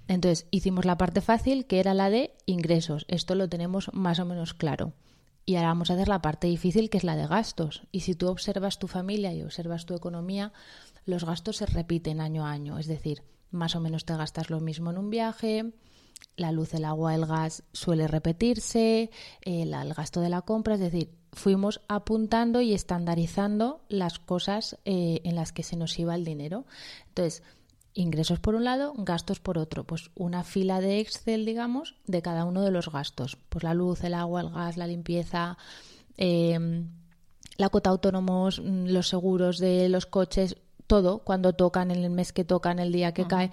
Entonces, hicimos la parte fácil, que era la de ingresos. Esto lo tenemos más o menos claro. Y ahora vamos a hacer la parte difícil, que es la de gastos. Y si tú observas tu familia y observas tu economía, los gastos se repiten año a año. Es decir, más o menos te gastas lo mismo en un viaje, la luz, el agua, el gas suele repetirse, el, el gasto de la compra, es decir, fuimos apuntando y estandarizando las cosas eh, en las que se nos iba el dinero. Entonces, ingresos por un lado, gastos por otro. Pues una fila de Excel, digamos, de cada uno de los gastos. Pues la luz, el agua, el gas, la limpieza, em, la cuota autónomos, mm, los seguros de los coches, todo, cuando tocan, en el mes que tocan, el día que cae.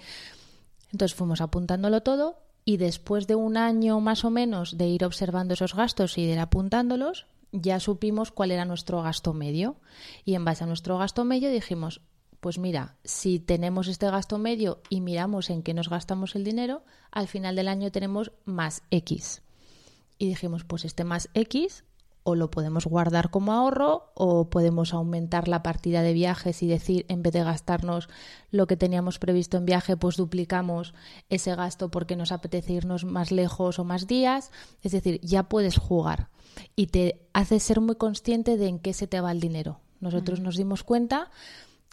Entonces fuimos apuntándolo todo y después de un año más o menos de ir observando esos gastos y de ir apuntándolos, ya supimos cuál era nuestro gasto medio. Y en base a nuestro gasto medio dijimos, pues mira, si tenemos este gasto medio y miramos en qué nos gastamos el dinero, al final del año tenemos más X. Y dijimos, pues este más X o lo podemos guardar como ahorro o podemos aumentar la partida de viajes y decir, en vez de gastarnos lo que teníamos previsto en viaje, pues duplicamos ese gasto porque nos apetece irnos más lejos o más días. Es decir, ya puedes jugar y te hace ser muy consciente de en qué se te va el dinero. Nosotros nos dimos cuenta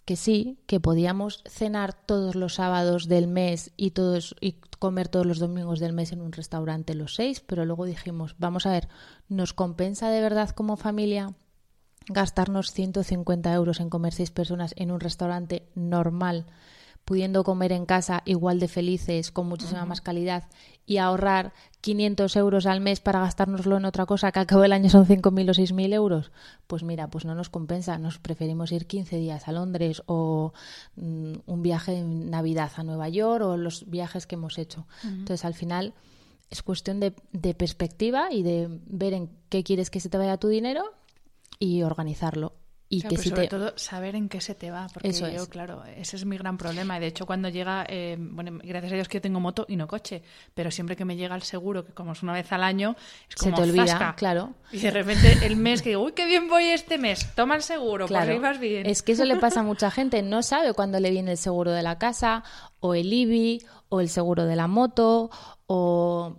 que sí, que podíamos cenar todos los sábados del mes y todos y comer todos los domingos del mes en un restaurante los seis, pero luego dijimos, vamos a ver, ¿nos compensa de verdad como familia gastarnos 150 euros en comer seis personas en un restaurante normal pudiendo comer en casa igual de felices, con muchísima más calidad, y ahorrar 500 euros al mes para gastárnoslo en otra cosa que al cabo del año son 5.000 o 6.000 euros, pues mira, pues no nos compensa, nos preferimos ir 15 días a Londres o mm, un viaje en Navidad a Nueva York o los viajes que hemos hecho. Entonces, al final es cuestión de, de perspectiva y de ver en qué quieres que se te vaya tu dinero y organizarlo y que si sobre todo saber en qué se te va, porque yo, claro, ese es mi gran problema. Y de hecho, cuando llega, eh, bueno, gracias a Dios que yo tengo moto y no coche, pero siempre que me llega el seguro, que como es una vez al año, es como se te olvida, claro. Y de repente el mes que digo, uy, qué bien voy este mes, toma el seguro, pues claro. vas bien. Es que eso le pasa a mucha gente, no sabe cuándo le viene el seguro de la casa, o el IBI, o el seguro de la moto, o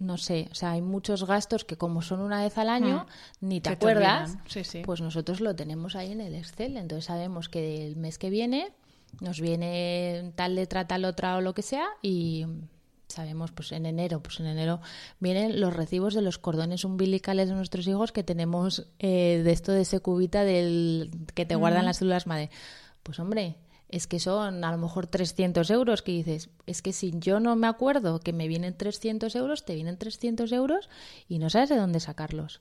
no sé, o sea, hay muchos gastos que como son una vez al año, mm. ni te acuerdas, pues nosotros lo tenemos ahí en el Excel, entonces sabemos que el mes que viene nos viene tal letra, tal otra o lo que sea y sabemos pues en enero, pues en enero vienen los recibos de los cordones umbilicales de nuestros hijos que tenemos eh, de esto de ese cubita del que te guardan las células madre. Pues hombre, es que son a lo mejor 300 euros que dices, es que si yo no me acuerdo que me vienen 300 euros, te vienen 300 euros y no sabes de dónde sacarlos.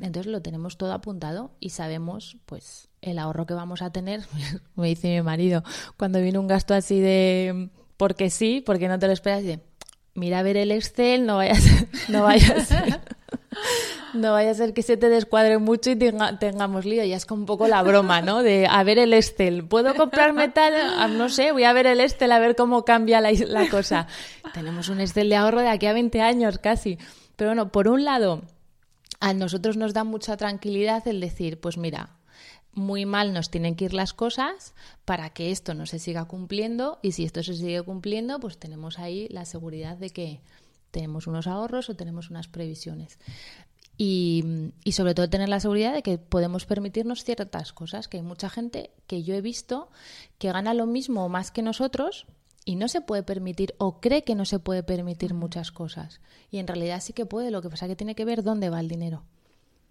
Entonces lo tenemos todo apuntado y sabemos pues el ahorro que vamos a tener. me dice mi marido, cuando viene un gasto así de porque sí, porque no te lo esperas, dice, mira a ver el Excel, no vayas, no vayas. No vaya a ser que se te descuadre mucho y tengamos lío. Ya es como un poco la broma, ¿no? De a ver el Estel. ¿Puedo comprarme tal? Ah, no sé, voy a ver el Estel a ver cómo cambia la, cosa. Tenemos un Estel de ahorro de aquí a 20 años casi. Pero bueno, por un lado, a nosotros nos da mucha tranquilidad el decir, pues mira, muy mal nos tienen que ir las cosas para que esto no se siga cumpliendo y si esto se sigue cumpliendo, pues tenemos ahí la seguridad de que tenemos unos ahorros o tenemos unas previsiones. Y, sobre todo tener la seguridad de que podemos permitirnos ciertas cosas, que hay mucha gente que yo he visto que gana lo mismo o más que nosotros y no se puede permitir o cree que no se puede permitir muchas cosas. Y en realidad sí que puede, lo que pasa es que tiene que ver dónde va el dinero.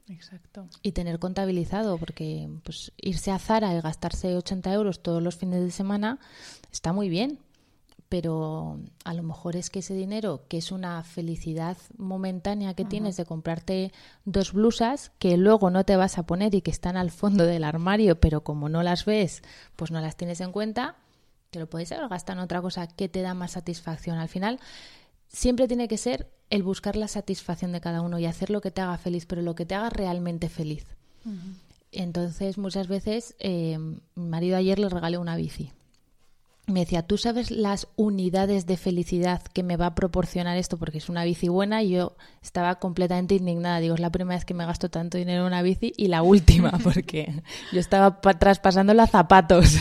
Exacto. Y tener contabilizado, porque pues irse a Zara y gastarse 80 euros todos los fines de semana está muy bien, pero a lo mejor es que ese dinero, que es una felicidad momentánea que tienes de comprarte dos blusas que luego no te vas a poner y que están al fondo del armario, pero como no las ves, pues no las tienes en cuenta, te lo puedes haber gastado en otra cosa que te da más satisfacción. Al final, siempre tiene que ser el buscar la satisfacción de cada uno y hacer lo que te haga feliz, pero lo que te haga realmente feliz. Entonces, muchas veces, eh, mi marido ayer le regalé una bici me decía, ¿tú sabes las unidades de felicidad que me va a proporcionar esto? Porque es una bici buena y yo estaba completamente indignada. Digo, es la primera vez que me gasto tanto dinero en una bici y la última, porque yo estaba traspasando los zapatos.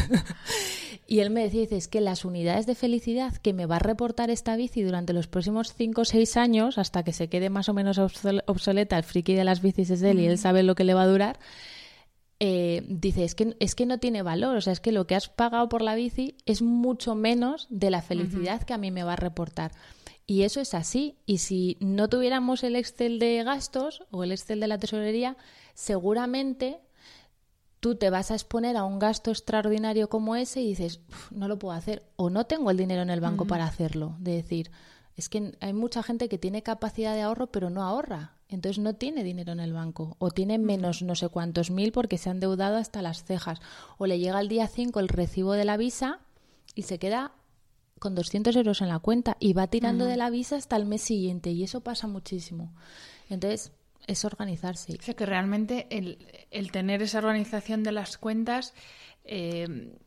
y él me decía, dice, es que las unidades de felicidad que me va a reportar esta bici durante los próximos 5 o 6 años, hasta que se quede más o menos obsoleta, el friki de las bicis es él y él sabe lo que le va a durar, eh, dice, es que, es que no tiene valor, o sea, es que lo que has pagado por la bici es mucho menos de la felicidad que a mí me va a reportar. Y eso es así. Y si no tuviéramos el Excel de gastos o el Excel de la tesorería, seguramente tú te vas a exponer a un gasto extraordinario como ese y dices, no lo puedo hacer. O no tengo el dinero en el banco para hacerlo. De decir, es que hay mucha gente que tiene capacidad de ahorro pero no ahorra. Entonces no tiene dinero en el banco o tiene menos no sé cuántos mil porque se han deudado hasta las cejas. O le llega el día 5 el recibo de la visa y se queda con 200 euros en la cuenta y va tirando de la visa hasta el mes siguiente y eso pasa muchísimo. Entonces es organizarse. O sea que realmente el, el tener esa organización de las cuentas... Eh,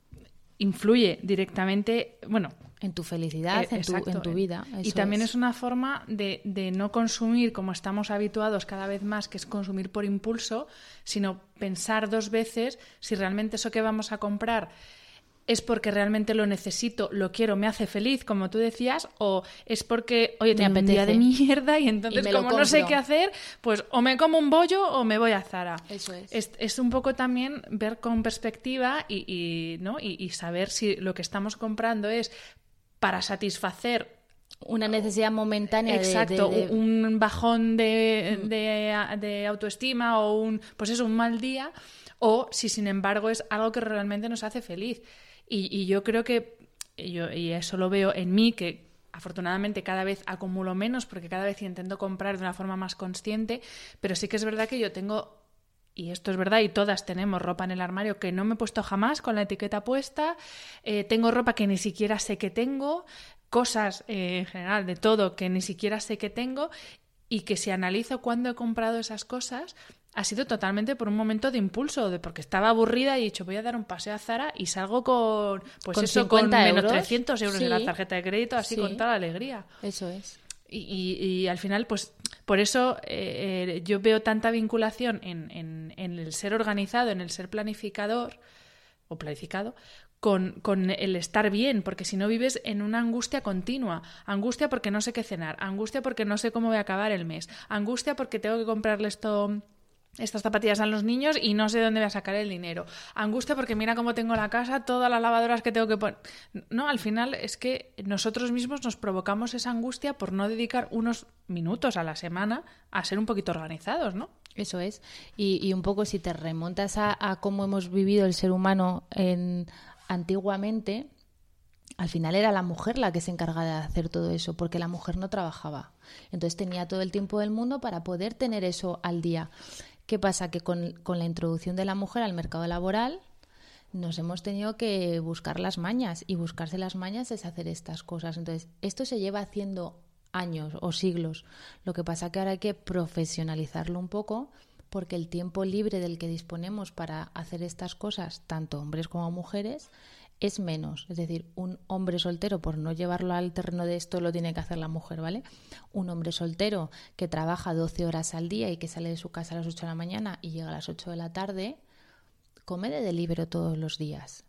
influye directamente, bueno, en tu felicidad, eh, en, tu, en, tu, vida. y también es. una forma de, de, no consumir como estamos habituados cada vez más, que es consumir por impulso, sino pensar dos veces si realmente eso que vamos a comprar es porque realmente lo necesito, lo quiero, me hace feliz, como tú decías, o es porque, oye, tengo un día de mierda y entonces como no sé qué hacer, pues o me como un bollo o me voy a Zara. Eso es. Es, es un poco también ver con perspectiva y, y ¿no? Y, y saber si lo que estamos comprando es para satisfacer una necesidad momentánea exacto un bajón de, de, de, autoestima o un pues eso un mal día o si sin embargo es algo que realmente nos hace feliz y, yo creo que, yo, y eso lo veo en mí, que afortunadamente cada vez acumulo menos porque cada vez intento comprar de una forma más consciente, pero sí que es verdad que yo tengo y esto es verdad, y todas tenemos ropa en el armario que no me he puesto jamás con la etiqueta puesta, eh, tengo ropa que ni siquiera sé que tengo, cosas eh, en general de todo que ni siquiera sé que tengo, y que si analizo cuándo he comprado esas cosas, ha sido totalmente por un momento de impulso, de porque estaba aburrida y he dicho voy a dar un paseo a Zara y salgo con pues con eso con menos 300 euros en la tarjeta de crédito, así con toda la alegría. Eso es. Y, y, al final, pues por eso eh, eh, yo veo tanta vinculación en, en, en, el ser organizado, en el ser planificador o planificado, con, con, el estar bien, porque si no vives en una angustia continua. Angustia porque no sé qué cenar, angustia porque no sé cómo voy a acabar el mes, angustia porque tengo que comprarle esto estas zapatillas a los niños y no sé dónde voy a sacar el dinero. Angustia porque mira cómo tengo la casa, todas las lavadoras que tengo que poner. No, al final es que nosotros mismos nos provocamos esa angustia por no dedicar unos minutos a la semana a ser un poquito organizados, ¿no? Eso es. Y, un poco si te remontas a, a, cómo hemos vivido el ser humano en, antiguamente, al final era la mujer la que se encargaba de hacer todo eso, porque la mujer no trabajaba. Entonces tenía todo el tiempo del mundo para poder tener eso al día. ¿Qué pasa? Que con, con la introducción de la mujer al mercado laboral, nos hemos tenido que buscar las mañas y buscarse las mañas es hacer estas cosas. Entonces, esto se lleva haciendo años o siglos. Lo que pasa que ahora hay que profesionalizarlo un poco porque el tiempo libre del que disponemos para hacer estas cosas, tanto hombres como mujeres, es menos. Es decir, un hombre soltero, por no llevarlo al terreno de esto, lo tiene que hacer la mujer, ¿vale? Un hombre soltero que trabaja 12 horas al día y que sale de su casa a las 8 de la mañana y llega a las 8 de la tarde, come de delivery todos los días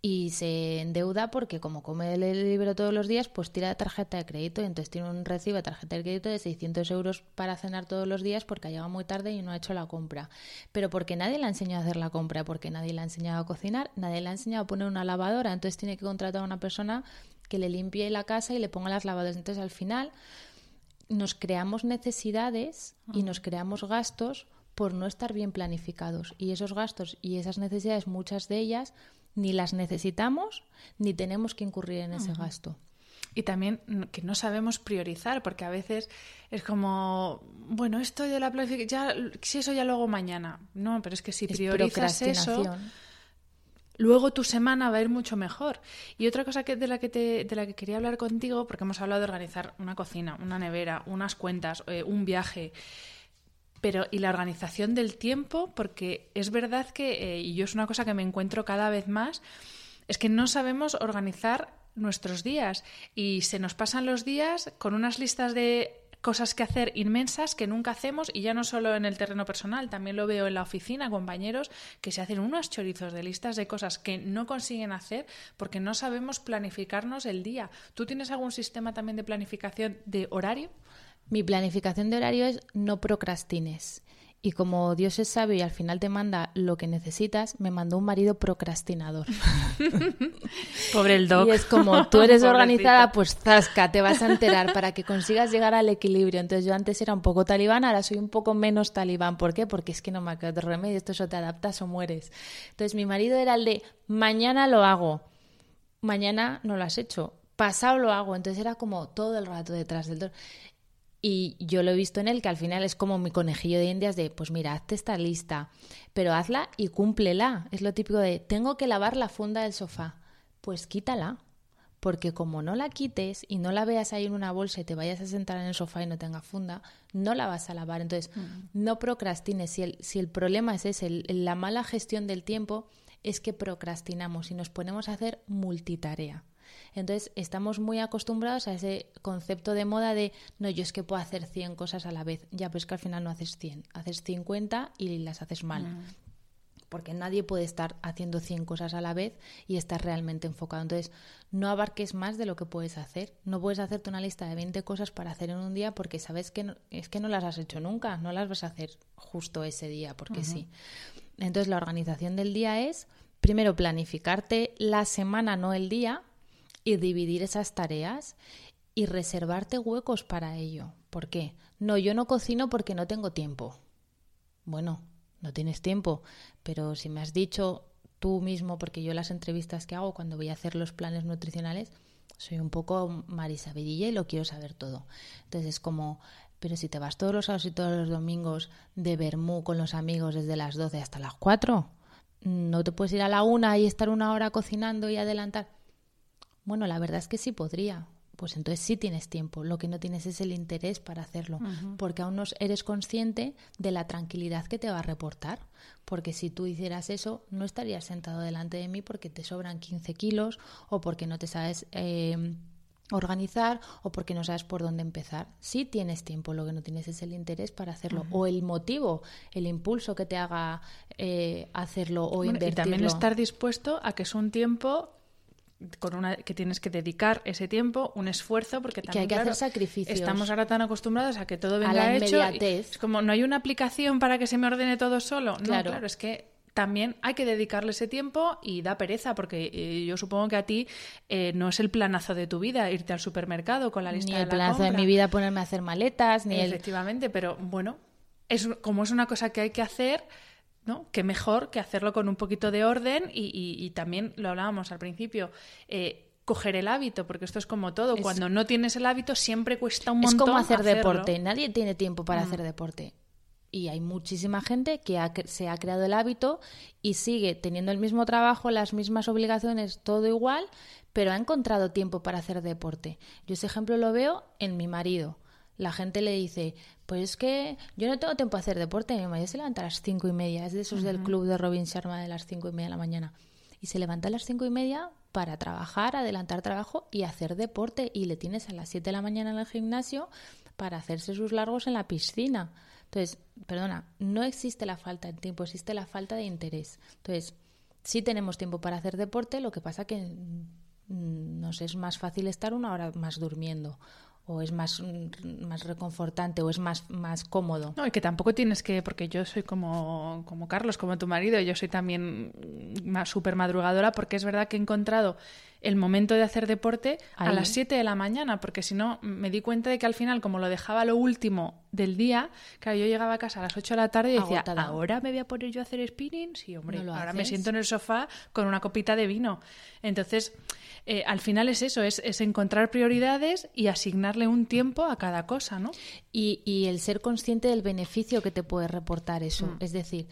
y se endeuda porque como come el libro todos los días, pues tira tarjeta de crédito y entonces tiene un recibo de tarjeta de crédito de 600 euros para cenar todos los días porque ha llegado muy tarde y no ha hecho la compra. Pero porque nadie le ha enseñado a hacer la compra, porque nadie le ha enseñado a cocinar, nadie le ha enseñado a poner una lavadora, entonces tiene que contratar a una persona que le limpie la casa y le ponga las lavadoras. Entonces al final nos creamos necesidades y nos creamos gastos por no estar bien planificados. Y esos gastos y esas necesidades, muchas de ellas, ni las necesitamos ni tenemos que incurrir en ese gasto. Y también que no sabemos priorizar, porque a veces es como, bueno, esto de la planificación, si eso ya lo hago mañana. No, pero es que si priorizas eso, luego tu semana va a ir mucho mejor. Y otra cosa que, de, la que te, de la que quería hablar contigo, porque hemos hablado de organizar una cocina, una nevera, unas cuentas, eh, un viaje. Pero, y la organización del tiempo, porque es verdad que, eh, y yo es una cosa que me encuentro cada vez más, es que no sabemos organizar nuestros días y se nos pasan los días con unas listas de cosas que hacer inmensas que nunca hacemos y ya no solo en el terreno personal, también lo veo en la oficina, compañeros que se hacen unos chorizos de listas de cosas que no consiguen hacer porque no sabemos planificarnos el día. ¿Tú tienes algún sistema también de planificación de horario? Mi planificación de horario es no procrastines. Y como Dios es sabio y al final te manda lo que necesitas, me mandó un marido procrastinador. Pobre el doc. Y es como tú eres organizada, pues zasca, te vas a enterar para que consigas llegar al equilibrio. Entonces yo antes era un poco talibán, ahora soy un poco menos talibán. ¿Por qué? Porque es que no me ha quedado remedio, esto eso te adaptas o mueres. Entonces mi marido era el de mañana lo hago, mañana no lo has hecho, pasado lo hago. Entonces era como todo el rato detrás del dolor. Y yo lo he visto en él que al final es como mi conejillo de indias de, pues mira, hazte esta lista, pero hazla y cúmplela. Es lo típico de, tengo que lavar la funda del sofá. Pues quítala, porque como no la quites y no la veas ahí en una bolsa y te vayas a sentar en el sofá y no tenga funda, no la vas a lavar. Entonces, mm. no procrastines. Si el, si el problema es ese, la mala gestión del tiempo, es que procrastinamos y nos ponemos a hacer multitarea. Entonces, estamos muy acostumbrados a ese concepto de moda de, no, yo es que puedo hacer 100 cosas a la vez. Ya, pero es que al final no haces 100, haces 50 y las haces mal. Mm. Porque nadie puede estar haciendo 100 cosas a la vez y estar realmente enfocado. Entonces, no abarques más de lo que puedes hacer. No puedes hacerte una lista de 20 cosas para hacer en un día porque sabes que es que no las has hecho nunca, no las vas a hacer justo ese día, porque sí. Entonces, la organización del día es, primero, planificarte la semana, no el día, y dividir esas tareas y reservarte huecos para ello. ¿Por qué? No, yo no cocino porque no tengo tiempo. Bueno, no tienes tiempo, pero si me has dicho tú mismo, porque yo las entrevistas que hago cuando voy a hacer los planes nutricionales, soy un poco marisabedilla y lo quiero saber todo. Entonces es como, pero si te vas todos los sábados y todos los domingos de Bermú con los amigos desde las 12 hasta las 4, no te puedes ir a la una y estar una hora cocinando y adelantar. Bueno, la verdad es que sí podría. Pues entonces sí tienes tiempo. Lo que no tienes es el interés para hacerlo, porque aún no eres consciente de la tranquilidad que te va a reportar. Porque si tú hicieras eso, no estarías sentado delante de mí porque te sobran 15 kilos o porque no te sabes eh, organizar o porque no sabes por dónde empezar. Sí tienes tiempo, lo que no tienes es el interés para hacerlo o el motivo, el impulso que te haga eh, hacerlo o invertirlo. Y también estar dispuesto a que es un tiempo con una que tienes que dedicar ese tiempo, un esfuerzo, porque también, hay que hacer sacrificios. Estamos ahora tan acostumbrados a que todo venga a la hecho. Es como no hay una aplicación para que se me ordene todo solo. No, claro, es que también hay que dedicarle ese tiempo y da pereza, porque eh, yo supongo que a ti eh, no es el planazo de tu vida irte al supermercado con la lista ni el planazo de mi vida ponerme a hacer maletas, ni efectivamente, pero bueno, es como es una cosa que hay que hacer ¿no? Qué mejor que hacerlo con un poquito de orden y, también lo hablábamos al principio. Eh, coger el hábito, porque esto es como todo. Cuando no tienes el hábito, siempre cuesta un montón. Es como hacer deporte. Nadie tiene tiempo para mm. hacer deporte. Y hay muchísima gente que se ha creado el hábito y sigue teniendo el mismo trabajo, las mismas obligaciones, todo igual, pero ha encontrado tiempo para hacer deporte. Yo ese ejemplo lo veo en mi marido la gente le dice, pues es que yo no tengo tiempo a hacer deporte, mi marido se levanta a las cinco y media, es de esos del club de Robin Sharma de las cinco y media de la mañana. Y se levanta a las cinco y media para trabajar, adelantar trabajo y hacer deporte. Y le tienes a las siete de la mañana en el gimnasio para hacerse sus largos en la piscina. Entonces, perdona, no existe la falta de tiempo, existe la falta de interés. Entonces, sí tenemos tiempo para hacer deporte, lo que pasa que mm, nos es más fácil estar una hora más durmiendo o es más, más reconfortante o es más, más cómodo. No, y que tampoco tienes que, porque yo soy como, como Carlos, como tu marido, yo soy también más súper madrugadora porque es verdad que he encontrado el momento de hacer deporte a las 7 de la mañana, porque si no me di cuenta de que al final, como lo dejaba lo último del día, claro, yo llegaba a casa a las 8 de la tarde y decía, ¿ahora me voy a poner yo a hacer spinning? Sí, hombre, ahora me siento en el sofá con una copita de vino. Entonces, eh, al final es eso, es, encontrar prioridades y asignarle un tiempo a cada cosa, ¿no? Y, el ser consciente del beneficio que te puede reportar eso. Mm. Es decir,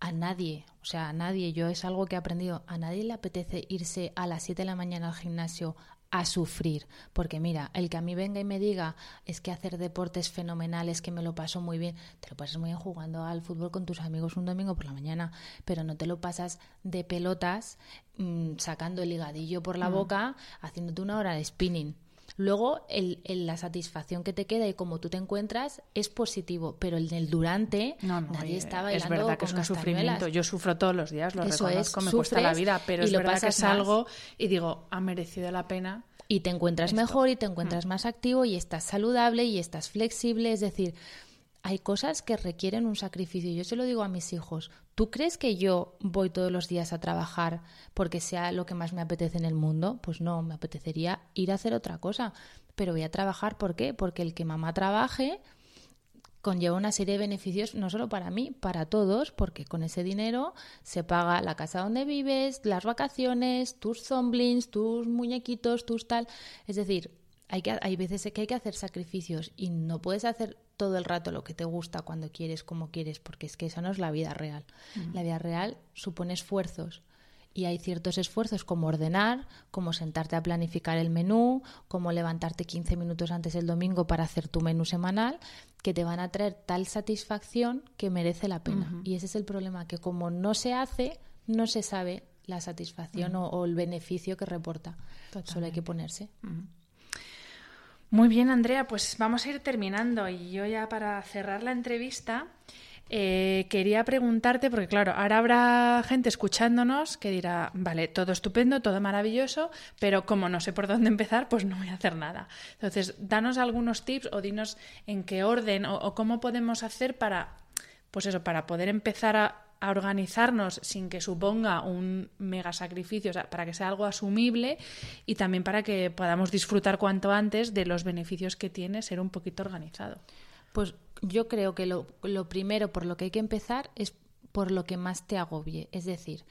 a nadie, o sea, a nadie, yo es algo que he aprendido, a nadie le apetece irse a las 7 de la mañana al gimnasio a sufrir, porque mira, el que a mí venga y me diga es que hacer deportes fenomenales, que me lo paso muy bien, te lo pasas muy bien jugando al fútbol con tus amigos un domingo por la mañana, pero no te lo pasas de pelotas mm, sacando el higadillo por la mm. boca, haciéndote una hora de spinning. Luego, el, la satisfacción que te queda y cómo tú te encuentras es positivo, pero el del durante, nadie eh, está bailando Es verdad que es un sufrimiento. Yo sufro todos los días, lo reconozco, me cuesta la vida, pero es verdad que salgo y digo, ha merecido la pena. Y te encuentras mejor y te encuentras mm. más activo y estás saludable y estás flexible, es decir, hay cosas que requieren un sacrificio. Yo se lo digo a mis hijos. ¿Tú crees que yo voy todos los días a trabajar porque sea lo que más me apetece en el mundo? Pues no, me apetecería ir a hacer otra cosa. Pero voy a trabajar, ¿por qué? Porque el que mamá trabaje conlleva una serie de beneficios no solo para mí, para todos, porque con ese dinero se paga la casa donde vives, las vacaciones, tus zomblings, tus muñequitos, tus tal. Es decir, hay, hay veces que hay que hacer sacrificios y no puedes hacer todo el rato lo que te gusta cuando quieres, como quieres, porque es que esa no es la vida real. La vida real supone esfuerzos y hay ciertos esfuerzos como ordenar, como sentarte a planificar el menú, como levantarte 15 minutos antes del domingo para hacer tu menú semanal, que te van a traer tal satisfacción que merece la pena. Y ese es el problema, que como no se hace, no se sabe la satisfacción o, el beneficio que reporta. Solo hay que ponerse. Muy bien, Andrea, pues vamos a ir terminando. Y yo ya para cerrar la entrevista eh, quería preguntarte, porque claro, ahora habrá gente escuchándonos que dirá, vale, todo estupendo, todo maravilloso, pero como no sé por dónde empezar, pues no voy a hacer nada. Entonces, danos algunos tips o dinos en qué orden o, o cómo podemos hacer para, pues eso, para poder empezar a a organizarnos sin que suponga un mega sacrificio, para que sea algo asumible y también para que podamos disfrutar cuanto antes de los beneficios que tiene ser un poquito organizado. Pues yo creo que lo, lo primero por lo que hay que empezar es por lo que más te agobie, es decir,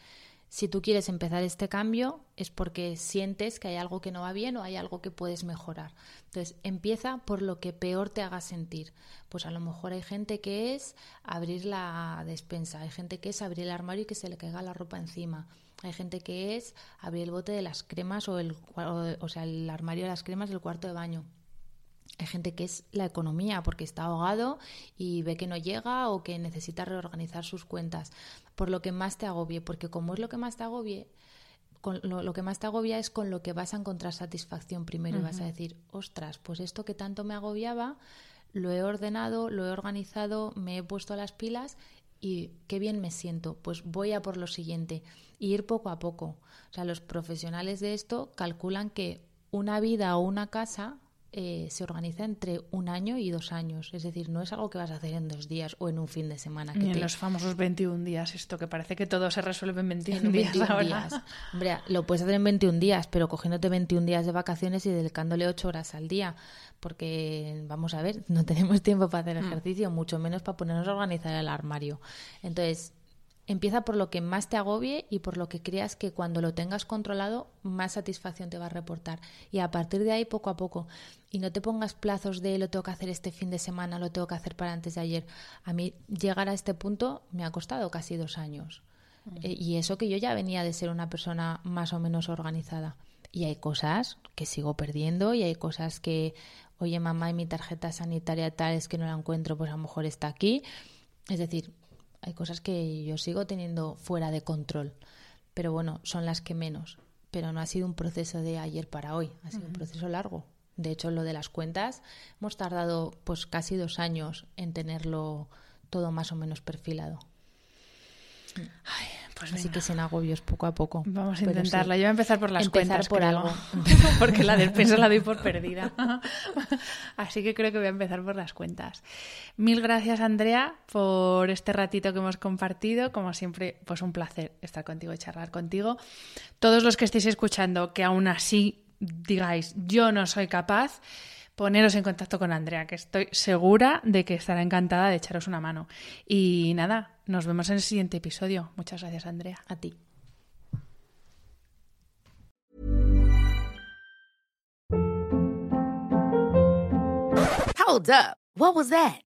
si tú quieres empezar este cambio es porque sientes que hay algo que no va bien o hay algo que puedes mejorar. Entonces, empieza por lo que peor te haga sentir. Pues a lo mejor hay gente que es abrir la despensa, hay gente que es abrir el armario y que se le caiga la ropa encima. Hay gente que es abrir el bote de las cremas o el, o sea, el armario de las cremas del cuarto de baño. Hay gente que es la economía porque está ahogado y ve que no llega o que necesita reorganizar sus cuentas. Por lo que más te agobie, porque como es lo que más te agobie, lo, que más te agobia es con lo que vas a encontrar satisfacción primero y vas a decir, ostras, pues esto que tanto me agobiaba, lo he ordenado, lo he organizado, me he puesto las pilas y qué bien me siento, pues voy a por lo siguiente y ir poco a poco. O sea, los profesionales de esto calculan que una vida o una casa eh, se organiza entre un año y dos años. Es decir, no es algo que vas a hacer en dos días o en un fin de semana. Que en los famosos 21 días, esto que parece que todo se resuelve en 21, días, días. Hombre, lo puedes hacer en 21 días, pero cogiéndote 21 días de vacaciones y dedicándole 8 horas al día. Porque, vamos a ver, no tenemos tiempo para hacer mm. ejercicio, mucho menos para ponernos a organizar el armario. Entonces, Empieza por lo que más te agobie y por lo que creas que cuando lo tengas controlado más satisfacción te va a reportar. Y a partir de ahí poco a poco. Y no te pongas plazos de lo tengo que hacer este fin de semana, lo tengo que hacer para antes de ayer. A mí llegar a este punto me ha costado casi dos años. Eh, y eso que yo ya venía de ser una persona más o menos organizada. Y hay cosas que sigo perdiendo y hay cosas que, oye mamá, y mi tarjeta sanitaria tal es que no la encuentro, pues a lo mejor está aquí. Es decir, hay cosas que yo sigo teniendo fuera de control, pero bueno, son las que menos. Pero no ha sido un proceso de ayer para hoy, ha sido un proceso largo. De hecho, lo de las cuentas, hemos tardado pues casi dos años en tenerlo todo más o menos perfilado. Ay, pues Así que sin agobios, poco a poco. Vamos a intentarlo. Yo voy a empezar por las empezar cuentas. por algo. Porque la despensa la doy por perdida. Así que creo que voy a empezar por las cuentas. Mil gracias, Andrea, por este ratito que hemos compartido. Como siempre, pues un placer estar contigo y charlar contigo. Todos los que estéis escuchando, que aún así digáis, yo no soy capaz poneros en contacto con Andrea, que estoy segura de que estará encantada de echaros una mano. Y nada, nos vemos en el siguiente episodio. Muchas gracias, Andrea. A ti.